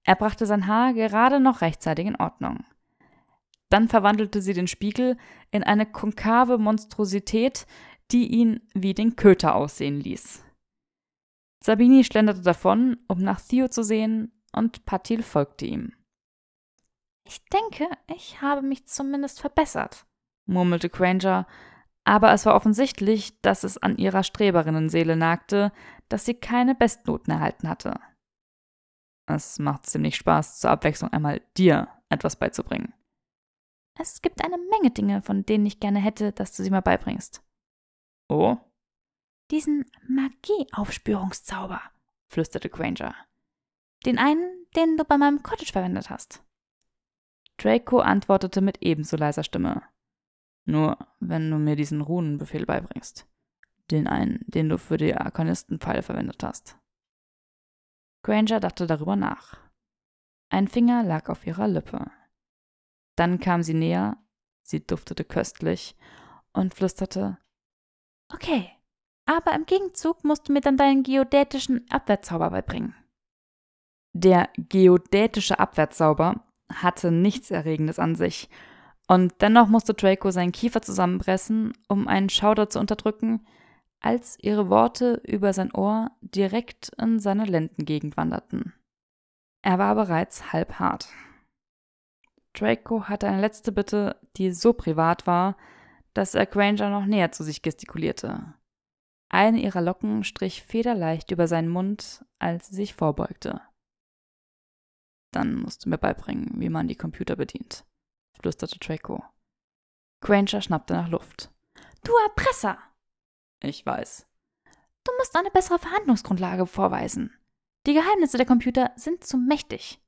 Speaker 1: Er brachte sein Haar gerade noch rechtzeitig in Ordnung. Dann verwandelte sie den Spiegel in eine konkave Monstrosität, die ihn wie den Köter aussehen ließ. Sabini schlenderte davon, um nach Theo zu sehen, und Patil folgte ihm.
Speaker 2: Ich denke, ich habe mich zumindest verbessert,
Speaker 1: murmelte Granger, aber es war offensichtlich, dass es an ihrer Streberinnenseele nagte, dass sie keine Bestnoten erhalten hatte. Es macht ziemlich Spaß, zur Abwechslung einmal dir etwas beizubringen.
Speaker 2: Es gibt eine Menge Dinge, von denen ich gerne hätte, dass du sie mir beibringst.
Speaker 1: Oh?
Speaker 2: Diesen Magieaufspürungszauber, flüsterte Granger. Den einen, den du bei meinem Cottage verwendet hast.
Speaker 1: Draco antwortete mit ebenso leiser Stimme. Nur, wenn du mir diesen Runenbefehl beibringst. Den einen, den du für die Arkanistenpfeile verwendet hast. Granger dachte darüber nach. Ein Finger lag auf ihrer Lippe. Dann kam sie näher, sie duftete köstlich und flüsterte
Speaker 2: Okay, aber im Gegenzug musst du mir dann deinen geodätischen Abwehrzauber beibringen.
Speaker 1: Der geodätische Abwärtszauber hatte nichts Erregendes an sich, und dennoch musste Draco seinen Kiefer zusammenpressen, um einen Schauder zu unterdrücken, als ihre Worte über sein Ohr direkt in seine Lendengegend wanderten. Er war bereits halb hart. Draco hatte eine letzte Bitte, die so privat war, dass er Granger noch näher zu sich gestikulierte. Eine ihrer Locken strich federleicht über seinen Mund, als sie sich vorbeugte. Dann musst du mir beibringen, wie man die Computer bedient, flüsterte Draco. Granger schnappte nach Luft.
Speaker 2: Du Erpresser!
Speaker 1: Ich weiß.
Speaker 2: Du musst eine bessere Verhandlungsgrundlage vorweisen. Die Geheimnisse der Computer sind zu mächtig.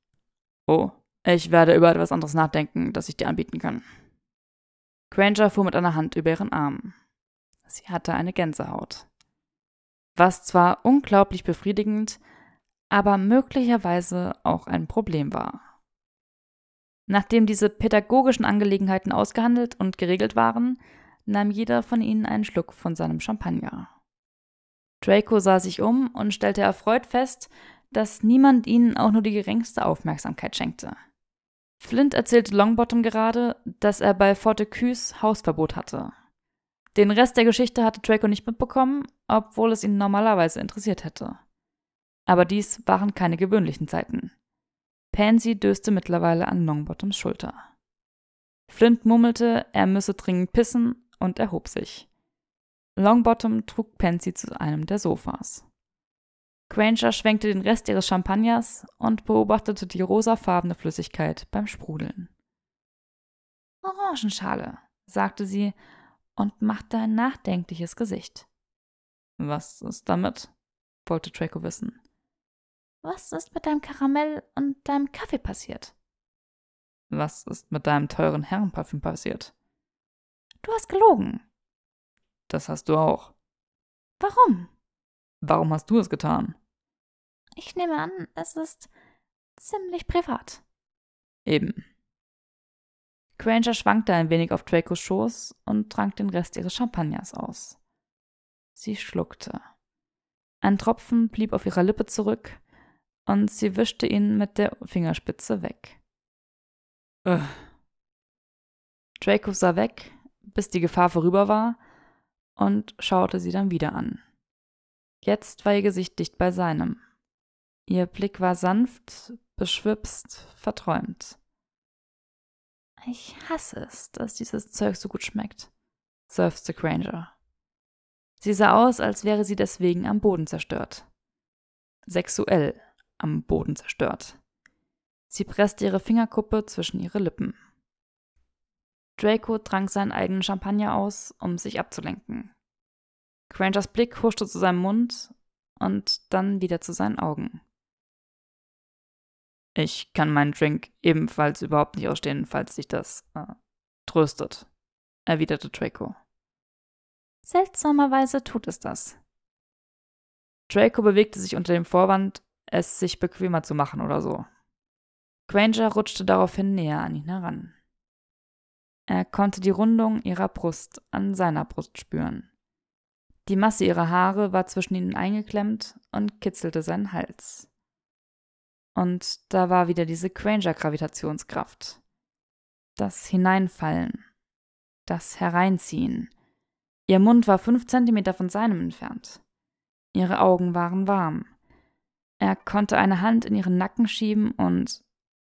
Speaker 1: Oh, ich werde über etwas anderes nachdenken, das ich dir anbieten kann. Granger fuhr mit einer Hand über ihren Arm. Sie hatte eine Gänsehaut. Was zwar unglaublich befriedigend, aber möglicherweise auch ein Problem war. Nachdem diese pädagogischen Angelegenheiten ausgehandelt und geregelt waren, nahm jeder von ihnen einen Schluck von seinem Champagner. Draco sah sich um und stellte erfreut fest, dass niemand ihnen auch nur die geringste Aufmerksamkeit schenkte. Flint erzählte Longbottom gerade, dass er bei Fortecus Hausverbot hatte. Den Rest der Geschichte hatte Draco nicht mitbekommen, obwohl es ihn normalerweise interessiert hätte. Aber dies waren keine gewöhnlichen Zeiten. Pansy döste mittlerweile an Longbottoms Schulter. Flint murmelte, er müsse dringend pissen und erhob sich. Longbottom trug Pansy zu einem der Sofas. Granger schwenkte den Rest ihres Champagners und beobachtete die rosafarbene Flüssigkeit beim Sprudeln.
Speaker 2: Orangenschale, sagte sie und machte ein nachdenkliches Gesicht.
Speaker 1: Was ist damit? wollte Draco wissen.
Speaker 2: Was ist mit deinem Karamell und deinem Kaffee passiert?
Speaker 1: Was ist mit deinem teuren Herrenparfüm passiert?
Speaker 2: Du hast gelogen.
Speaker 1: Das hast du auch.
Speaker 2: Warum?
Speaker 1: Warum hast du es getan?
Speaker 2: Ich nehme an, es ist ziemlich privat.
Speaker 1: Eben. Granger schwankte ein wenig auf Dracos Schoß und trank den Rest ihres Champagners aus. Sie schluckte. Ein Tropfen blieb auf ihrer Lippe zurück, und sie wischte ihn mit der Fingerspitze weg. Ugh. Draco sah weg, bis die Gefahr vorüber war, und schaute sie dann wieder an. Jetzt war ihr Gesicht dicht bei seinem. Ihr Blick war sanft, beschwipst, verträumt.
Speaker 2: Ich hasse es, dass dieses Zeug so gut schmeckt,
Speaker 1: seufzte Granger. Sie sah aus, als wäre sie deswegen am Boden zerstört. Sexuell am Boden zerstört. Sie presste ihre Fingerkuppe zwischen ihre Lippen. Draco trank seinen eigenen Champagner aus, um sich abzulenken. Grangers Blick huschte zu seinem Mund und dann wieder zu seinen Augen. Ich kann meinen Drink ebenfalls überhaupt nicht ausstehen, falls dich das äh, tröstet, erwiderte Draco.
Speaker 2: Seltsamerweise tut es das.
Speaker 1: Draco bewegte sich unter dem Vorwand, es sich bequemer zu machen oder so. Granger rutschte daraufhin näher an ihn heran. Er konnte die Rundung ihrer Brust an seiner Brust spüren. Die Masse ihrer Haare war zwischen ihnen eingeklemmt und kitzelte seinen Hals. Und da war wieder diese Granger-Gravitationskraft. Das Hineinfallen. Das Hereinziehen. Ihr Mund war fünf Zentimeter von seinem entfernt. Ihre Augen waren warm. Er konnte eine Hand in ihren Nacken schieben und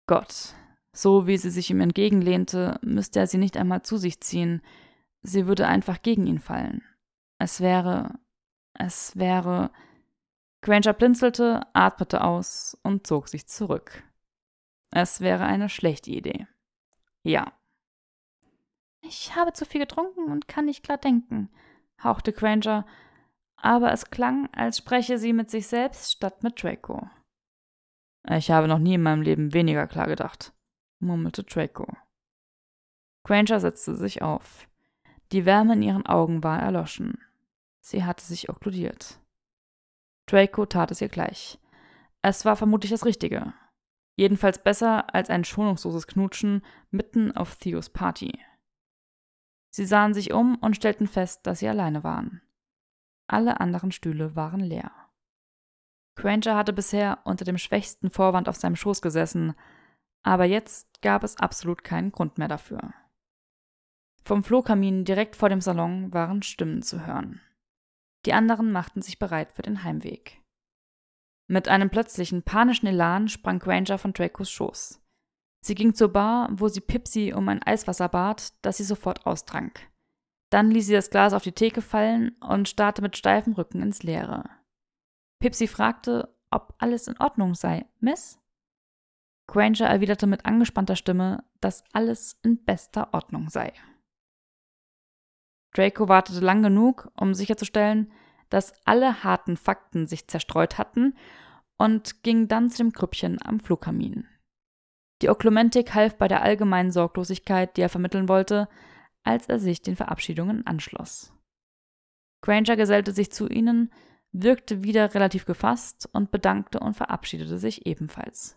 Speaker 1: Gott, so wie sie sich ihm entgegenlehnte, müsste er sie nicht einmal zu sich ziehen, sie würde einfach gegen ihn fallen. Es wäre. es wäre. Granger blinzelte, atmete aus und zog sich zurück. Es wäre eine schlechte Idee. Ja.
Speaker 2: Ich habe zu viel getrunken und kann nicht klar denken,
Speaker 1: hauchte Granger, aber es klang, als spreche sie mit sich selbst statt mit Draco. Ich habe noch nie in meinem Leben weniger klar gedacht, murmelte Draco. Granger setzte sich auf. Die Wärme in ihren Augen war erloschen. Sie hatte sich okkludiert. Draco tat es ihr gleich. Es war vermutlich das Richtige. Jedenfalls besser als ein schonungsloses Knutschen mitten auf Theos Party. Sie sahen sich um und stellten fest, dass sie alleine waren. Alle anderen Stühle waren leer. Granger hatte bisher unter dem schwächsten Vorwand auf seinem Schoß gesessen, aber jetzt gab es absolut keinen Grund mehr dafür. Vom Flohkamin direkt vor dem Salon waren Stimmen zu hören. Die anderen machten sich bereit für den Heimweg. Mit einem plötzlichen panischen Elan sprang Granger von Dracos Schoß. Sie ging zur Bar, wo sie Pipsy um ein Eiswasser bat, das sie sofort austrank. Dann ließ sie das Glas auf die Theke fallen und starrte mit steifem Rücken ins Leere. Pipsy fragte, ob alles in Ordnung sei, Miss? Granger erwiderte mit angespannter Stimme, dass alles in bester Ordnung sei. Draco wartete lang genug, um sicherzustellen, dass alle harten Fakten sich zerstreut hatten, und ging dann zu dem Krüppchen am Flugkamin. Die Oklumentik half bei der allgemeinen Sorglosigkeit, die er vermitteln wollte, als er sich den Verabschiedungen anschloss. Granger gesellte sich zu ihnen, wirkte wieder relativ gefasst und bedankte und verabschiedete sich ebenfalls.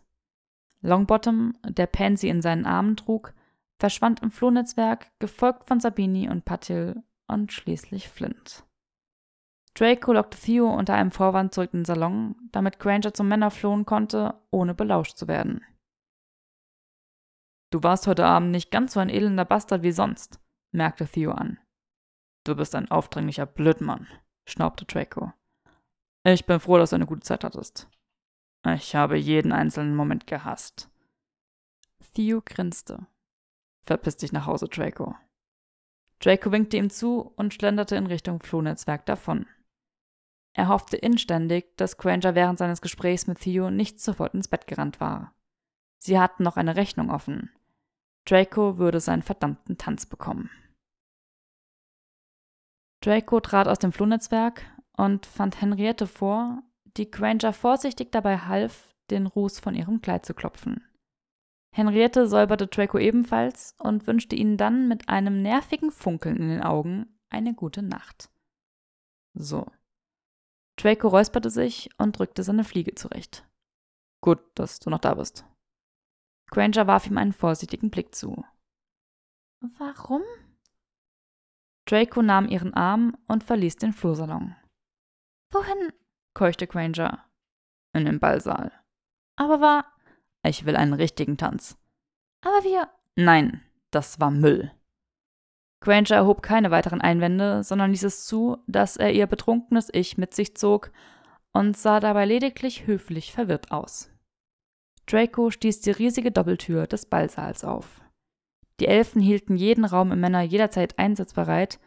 Speaker 1: Longbottom, der Pansy in seinen Armen trug, verschwand im Flohnetzwerk, gefolgt von Sabini und Patil und schließlich Flint. Draco lockte Theo unter einem Vorwand zurück in den Salon, damit Granger zum Männer flohen konnte, ohne belauscht zu werden. Du warst heute Abend nicht ganz so ein elender Bastard wie sonst, merkte Theo an. Du bist ein aufdringlicher Blödmann, schnaubte Draco. Ich bin froh, dass du eine gute Zeit hattest. Ich habe jeden einzelnen Moment gehasst. Theo grinste. Verpiss dich nach Hause, Draco. Draco winkte ihm zu und schlenderte in Richtung Flohnetzwerk davon. Er hoffte inständig, dass Granger während seines Gesprächs mit Theo nicht sofort ins Bett gerannt war. Sie hatten noch eine Rechnung offen. Draco würde seinen verdammten Tanz bekommen. Draco trat aus dem Flohnetzwerk und fand Henriette vor, die Granger vorsichtig dabei half, den Ruß von ihrem Kleid zu klopfen. Henriette säuberte Draco ebenfalls und wünschte ihnen dann mit einem nervigen Funkeln in den Augen eine gute Nacht. So. Draco räusperte sich und drückte seine Fliege zurecht. Gut, dass du noch da bist. Granger warf ihm einen vorsichtigen Blick zu.
Speaker 2: Warum?
Speaker 1: Draco nahm ihren Arm und verließ den Flursalon.
Speaker 2: Wohin?
Speaker 1: keuchte Granger. In den Ballsaal.
Speaker 2: Aber war.
Speaker 1: Ich will einen richtigen Tanz.
Speaker 2: Aber wir.
Speaker 1: Nein, das war Müll. Granger erhob keine weiteren Einwände, sondern ließ es zu, dass er ihr betrunkenes Ich mit sich zog und sah dabei lediglich höflich verwirrt aus. Draco stieß die riesige Doppeltür des Ballsaals auf. Die Elfen hielten jeden Raum im Männer jederzeit einsatzbereit,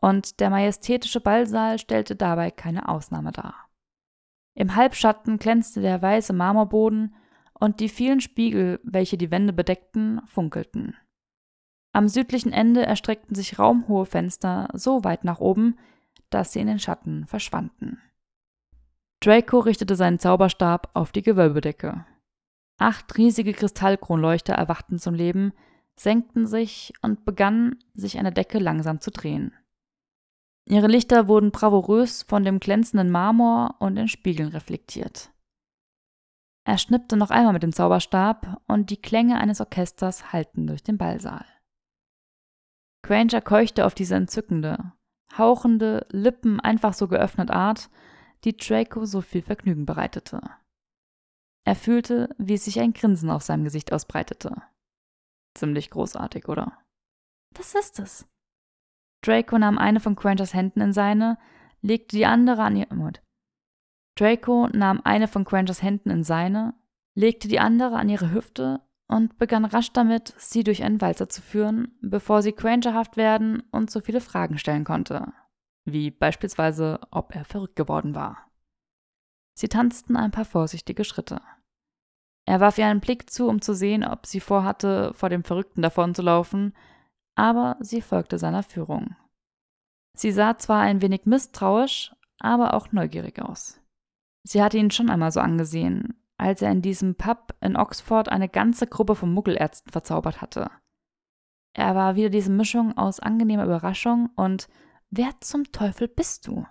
Speaker 1: und der majestätische Ballsaal stellte dabei keine Ausnahme dar. Im Halbschatten glänzte der weiße Marmorboden und die vielen Spiegel, welche die Wände bedeckten, funkelten. Am südlichen Ende erstreckten sich raumhohe Fenster so weit nach oben, dass sie in den Schatten verschwanden. Draco richtete seinen Zauberstab auf die Gewölbedecke. Acht riesige Kristallkronleuchter erwachten zum Leben, senkten sich und begannen, sich an der Decke langsam zu drehen. Ihre Lichter wurden bravourös von dem glänzenden Marmor und den Spiegeln reflektiert. Er schnippte noch einmal mit dem Zauberstab und die Klänge eines Orchesters hallten durch den Ballsaal. Granger keuchte auf diese entzückende, hauchende, Lippen einfach so geöffnet Art, die Draco so viel Vergnügen bereitete. Er fühlte, wie sich ein Grinsen auf seinem Gesicht ausbreitete. Ziemlich großartig, oder?
Speaker 2: Das ist es.
Speaker 1: Draco nahm eine von Grangers Händen in seine, legte die andere an ihr Mund. Draco nahm eine von Grangers Händen in seine, legte die andere an ihre Hüfte und begann rasch damit, sie durch einen Walzer zu führen, bevor sie Grangerhaft werden und so viele Fragen stellen konnte, wie beispielsweise, ob er verrückt geworden war. Sie tanzten ein paar vorsichtige Schritte. Er warf ihr einen Blick zu, um zu sehen, ob sie vorhatte, vor dem Verrückten davonzulaufen, aber sie folgte seiner Führung. Sie sah zwar ein wenig misstrauisch, aber auch neugierig aus. Sie hatte ihn schon einmal so angesehen, als er in diesem Pub in Oxford eine ganze Gruppe von Muggelärzten verzaubert hatte. Er war wieder diese Mischung aus angenehmer Überraschung und Wer zum Teufel bist du?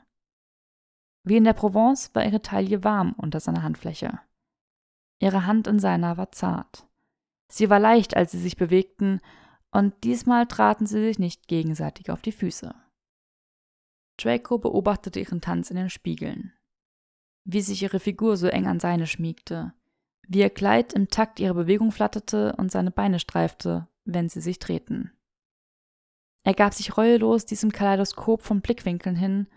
Speaker 1: Wie in der Provence war ihre Taille warm unter seiner Handfläche. Ihre Hand in seiner war zart. Sie war leicht, als sie sich bewegten, und diesmal traten sie sich nicht gegenseitig auf die Füße. Draco beobachtete ihren Tanz in den Spiegeln. Wie sich ihre Figur so eng an seine schmiegte, wie ihr Kleid im Takt ihrer Bewegung flatterte und seine Beine streifte, wenn sie sich drehten. Er gab sich reuelos diesem Kaleidoskop von Blickwinkeln hin,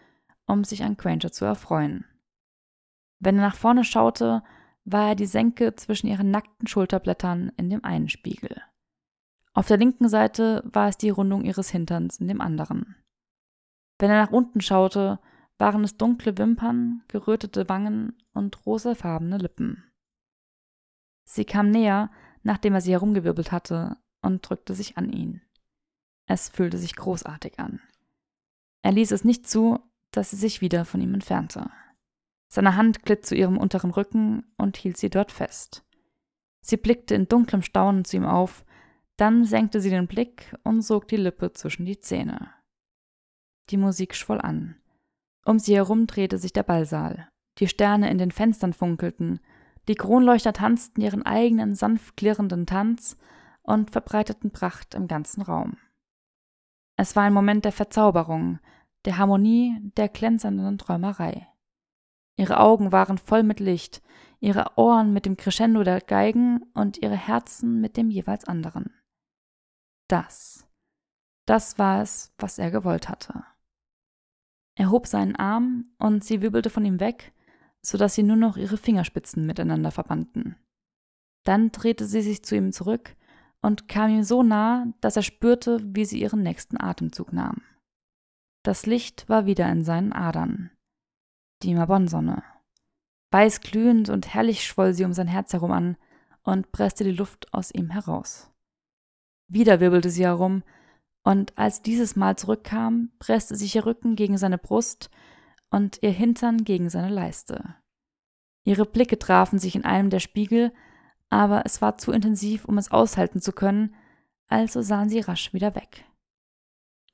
Speaker 1: um sich an Granger zu erfreuen. Wenn er nach vorne schaute, war er die Senke zwischen ihren nackten Schulterblättern in dem einen Spiegel. Auf der linken Seite war es die Rundung ihres Hinterns in dem anderen. Wenn er nach unten schaute, waren es dunkle Wimpern, gerötete Wangen und rosafarbene Lippen. Sie kam näher, nachdem er sie herumgewirbelt hatte, und drückte sich an ihn. Es fühlte sich großartig an. Er ließ es nicht zu, dass sie sich wieder von ihm entfernte. Seine Hand glitt zu ihrem unteren Rücken und hielt sie dort fest. Sie blickte in dunklem Staunen zu ihm auf, dann senkte sie den Blick und sog die Lippe zwischen die Zähne. Die Musik schwoll an. Um sie herum drehte sich der Ballsaal. Die Sterne in den Fenstern funkelten, die Kronleuchter tanzten ihren eigenen sanft klirrenden Tanz und verbreiteten Pracht im ganzen Raum. Es war ein Moment der Verzauberung, der Harmonie, der glänzenden Träumerei. Ihre Augen waren voll mit Licht, ihre Ohren mit dem Crescendo der Geigen und ihre Herzen mit dem jeweils anderen. Das, das war es, was er gewollt hatte. Er hob seinen Arm und sie wibbelte von ihm weg, so dass sie nur noch ihre Fingerspitzen miteinander verbanden. Dann drehte sie sich zu ihm zurück und kam ihm so nah, dass er spürte, wie sie ihren nächsten Atemzug nahm. Das Licht war wieder in seinen Adern. Die Mabonsonne. Weiß glühend und herrlich schwoll sie um sein Herz herum an und presste die Luft aus ihm heraus. Wieder wirbelte sie herum, und als dieses Mal zurückkam, presste sich ihr Rücken gegen seine Brust und ihr Hintern gegen seine Leiste. Ihre Blicke trafen sich in einem der Spiegel, aber es war zu intensiv, um es aushalten zu können, also sahen sie rasch wieder weg.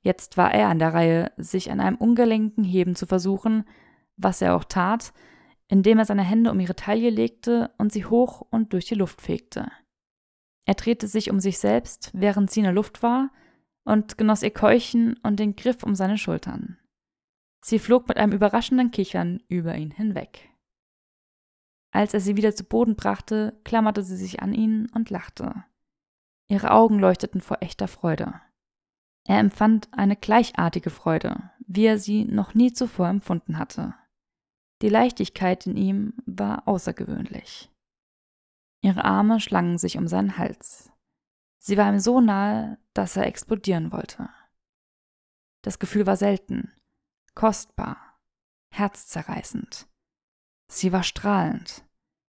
Speaker 1: Jetzt war er an der Reihe, sich an einem ungelenken Heben zu versuchen, was er auch tat, indem er seine Hände um ihre Taille legte und sie hoch und durch die Luft fegte. Er drehte sich um sich selbst, während sie in der Luft war, und genoss ihr Keuchen und den Griff um seine Schultern. Sie flog mit einem überraschenden Kichern über ihn hinweg. Als er sie wieder zu Boden brachte, klammerte sie sich an ihn und lachte. Ihre Augen leuchteten vor echter Freude. Er empfand eine gleichartige Freude, wie er sie noch nie zuvor empfunden hatte. Die Leichtigkeit in ihm war außergewöhnlich. Ihre Arme schlangen sich um seinen Hals. Sie war ihm so nahe, dass er explodieren wollte. Das Gefühl war selten, kostbar, herzzerreißend. Sie war strahlend.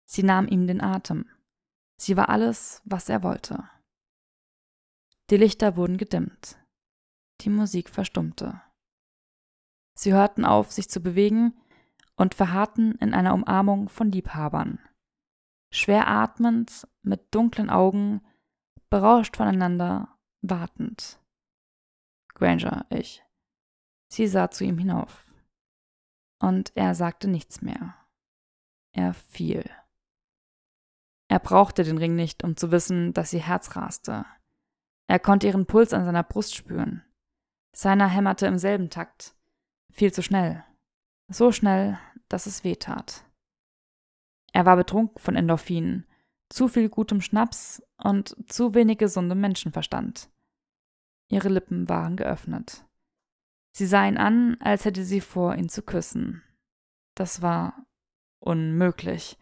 Speaker 1: Sie nahm ihm den Atem. Sie war alles, was er wollte. Die Lichter wurden gedimmt. Die Musik verstummte. Sie hörten auf, sich zu bewegen und verharrten in einer Umarmung von Liebhabern. Schwer atmend, mit dunklen Augen, berauscht voneinander, wartend. Granger, ich. Sie sah zu ihm hinauf. Und er sagte nichts mehr. Er fiel. Er brauchte den Ring nicht, um zu wissen, dass ihr Herz raste. Er konnte ihren Puls an seiner Brust spüren. Seiner hämmerte im selben Takt. Viel zu schnell. So schnell, dass es weh tat. Er war betrunken von Endorphinen, zu viel gutem Schnaps und zu wenig gesundem Menschenverstand. Ihre Lippen waren geöffnet. Sie sah ihn an, als hätte sie vor, ihn zu küssen. Das war Unmöglich.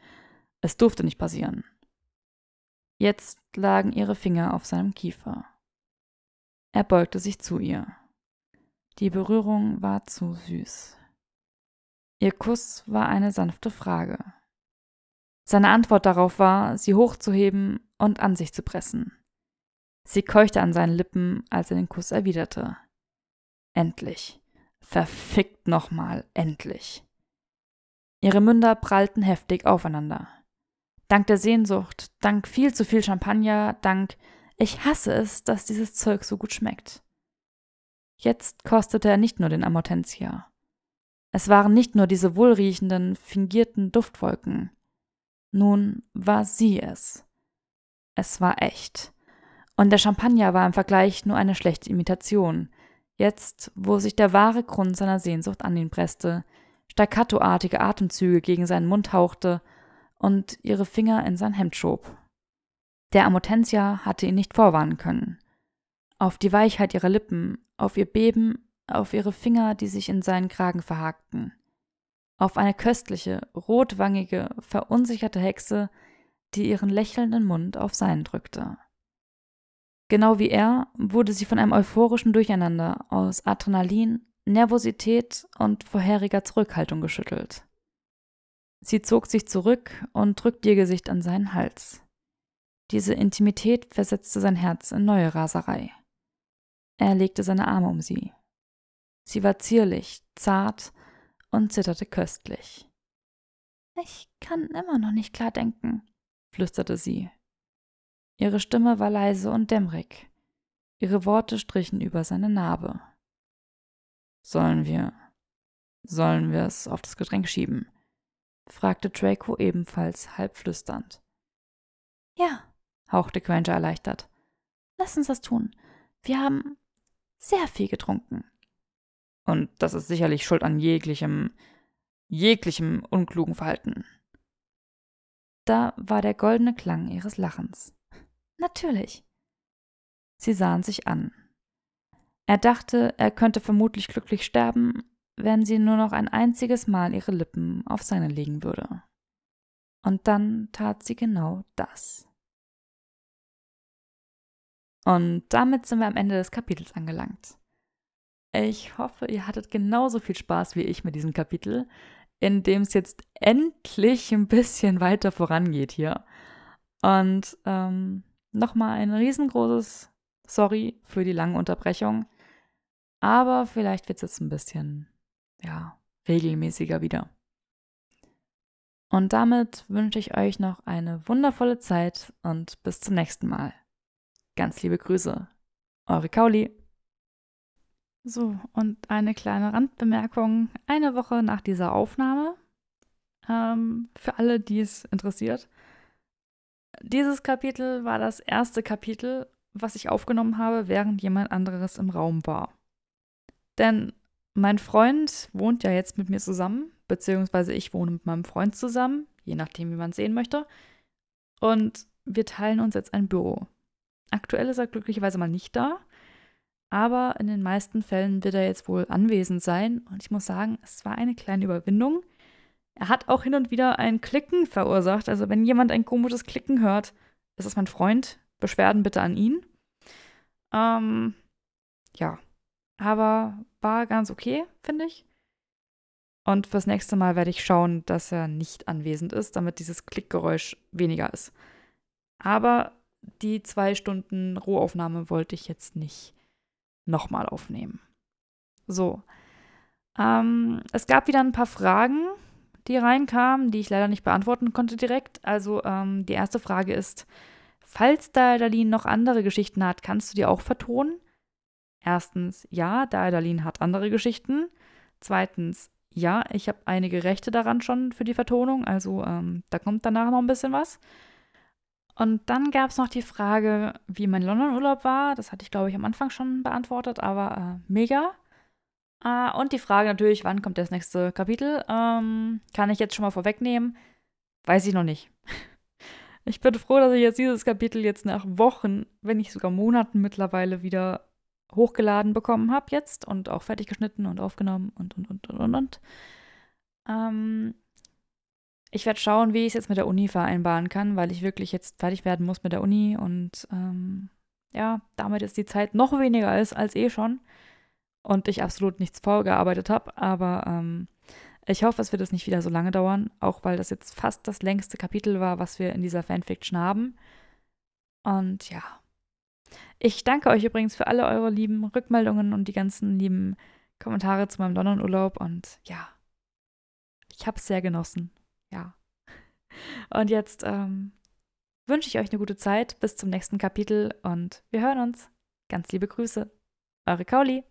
Speaker 1: Es durfte nicht passieren. Jetzt lagen ihre Finger auf seinem Kiefer. Er beugte sich zu ihr. Die Berührung war zu süß. Ihr Kuss war eine sanfte Frage. Seine Antwort darauf war, sie hochzuheben und an sich zu pressen. Sie keuchte an seinen Lippen, als er den Kuss erwiderte. Endlich. Verfickt nochmal, endlich. Ihre Münder prallten heftig aufeinander. Dank der Sehnsucht, dank viel zu viel Champagner, dank ich hasse es, dass dieses Zeug so gut schmeckt. Jetzt kostete er nicht nur den Amortentia. Es waren nicht nur diese wohlriechenden, fingierten Duftwolken. Nun war sie es. Es war echt. Und der Champagner war im Vergleich nur eine schlechte Imitation. Jetzt, wo sich der wahre Grund seiner Sehnsucht an ihn presste, staccatoartige Atemzüge gegen seinen Mund hauchte und ihre Finger in sein Hemd schob. Der Amotentia hatte ihn nicht vorwarnen können. Auf die Weichheit ihrer Lippen, auf ihr Beben, auf ihre Finger, die sich in seinen Kragen verhakten. Auf eine köstliche, rotwangige, verunsicherte Hexe, die ihren lächelnden Mund auf seinen drückte. Genau wie er wurde sie von einem euphorischen Durcheinander aus Adrenalin, Nervosität und vorheriger Zurückhaltung geschüttelt. Sie zog sich zurück und drückte ihr Gesicht an seinen Hals. Diese Intimität versetzte sein Herz in neue Raserei. Er legte seine Arme um sie. Sie war zierlich, zart und zitterte köstlich.
Speaker 2: Ich kann immer noch nicht klar denken,
Speaker 1: flüsterte sie. Ihre Stimme war leise und dämmerig. Ihre Worte strichen über seine Narbe. Sollen wir. Sollen wir es auf das Getränk schieben? fragte Draco ebenfalls halb flüsternd.
Speaker 2: Ja, hauchte Granger erleichtert. Lass uns das tun. Wir haben sehr viel getrunken.
Speaker 1: Und das ist sicherlich schuld an jeglichem, jeglichem unklugen Verhalten. Da war der goldene Klang ihres Lachens.
Speaker 2: Natürlich.
Speaker 1: Sie sahen sich an. Er dachte, er könnte vermutlich glücklich sterben, wenn sie nur noch ein einziges Mal ihre Lippen auf seine legen würde. Und dann tat sie genau das. Und damit sind wir am Ende des Kapitels angelangt. Ich hoffe, ihr hattet genauso viel Spaß wie ich mit diesem Kapitel, in dem es jetzt endlich ein bisschen weiter vorangeht hier. Und ähm, nochmal ein riesengroßes Sorry für die lange Unterbrechung. Aber vielleicht wird es jetzt ein bisschen, ja, regelmäßiger wieder. Und damit wünsche ich euch noch eine wundervolle Zeit und bis zum nächsten Mal. Ganz liebe Grüße. Eure Kauli. So, und eine kleine Randbemerkung. Eine Woche nach dieser Aufnahme, ähm, für alle, die es interessiert. Dieses Kapitel war das erste Kapitel, was ich aufgenommen habe, während jemand anderes im Raum war. Denn mein Freund wohnt ja jetzt mit mir zusammen, beziehungsweise ich wohne mit meinem Freund zusammen, je nachdem, wie man es sehen möchte. Und wir teilen uns jetzt ein Büro. Aktuell ist er glücklicherweise mal nicht da, aber in den meisten Fällen wird er jetzt wohl anwesend sein. Und ich muss sagen, es war eine kleine Überwindung. Er hat auch hin und wieder ein Klicken verursacht. Also wenn jemand ein komisches Klicken hört, ist das mein Freund. Beschwerden bitte an ihn. Ähm, ja, aber war ganz okay, finde ich. Und fürs nächste Mal werde ich schauen, dass er nicht anwesend ist, damit dieses Klickgeräusch weniger ist. Aber die zwei Stunden Rohaufnahme wollte ich jetzt nicht nochmal aufnehmen. So. Ähm, es gab wieder ein paar Fragen, die reinkamen, die ich leider nicht beantworten konnte direkt. Also ähm, die erste Frage ist, falls Daedalin noch andere Geschichten hat, kannst du die auch vertonen? Erstens, ja, Daedalin hat andere Geschichten. Zweitens, ja, ich habe einige Rechte daran schon für die Vertonung, also ähm, da kommt danach noch ein bisschen was. Und dann gab es noch die Frage, wie mein London-Urlaub war. Das hatte ich, glaube ich, am Anfang schon beantwortet, aber äh, mega. Äh, und die Frage natürlich, wann kommt das nächste Kapitel? Ähm, kann ich jetzt schon mal vorwegnehmen? Weiß ich noch nicht. <laughs> Ich bin froh, dass ich jetzt dieses Kapitel jetzt nach Wochen, wenn nicht sogar Monaten mittlerweile wieder hochgeladen bekommen habe jetzt und auch fertig geschnitten und aufgenommen und und und und und. und. Ähm, ich werde schauen, wie ich es jetzt mit der Uni vereinbaren kann, weil ich wirklich jetzt fertig werden muss mit der Uni und ähm, ja, damit jetzt die Zeit noch weniger ist als eh schon und ich absolut nichts vorgearbeitet habe. Aber ähm, ich hoffe, es wird es nicht wieder so lange dauern, auch weil das jetzt fast das längste Kapitel war, was wir in dieser Fanfiction haben. Und ja. Ich danke euch übrigens für alle eure lieben Rückmeldungen und die ganzen lieben Kommentare zu meinem London-Urlaub und ja, ich habe es sehr genossen. Ja. Und jetzt ähm, wünsche ich euch eine gute Zeit bis zum nächsten Kapitel und wir hören uns. Ganz liebe Grüße. Eure Kauli.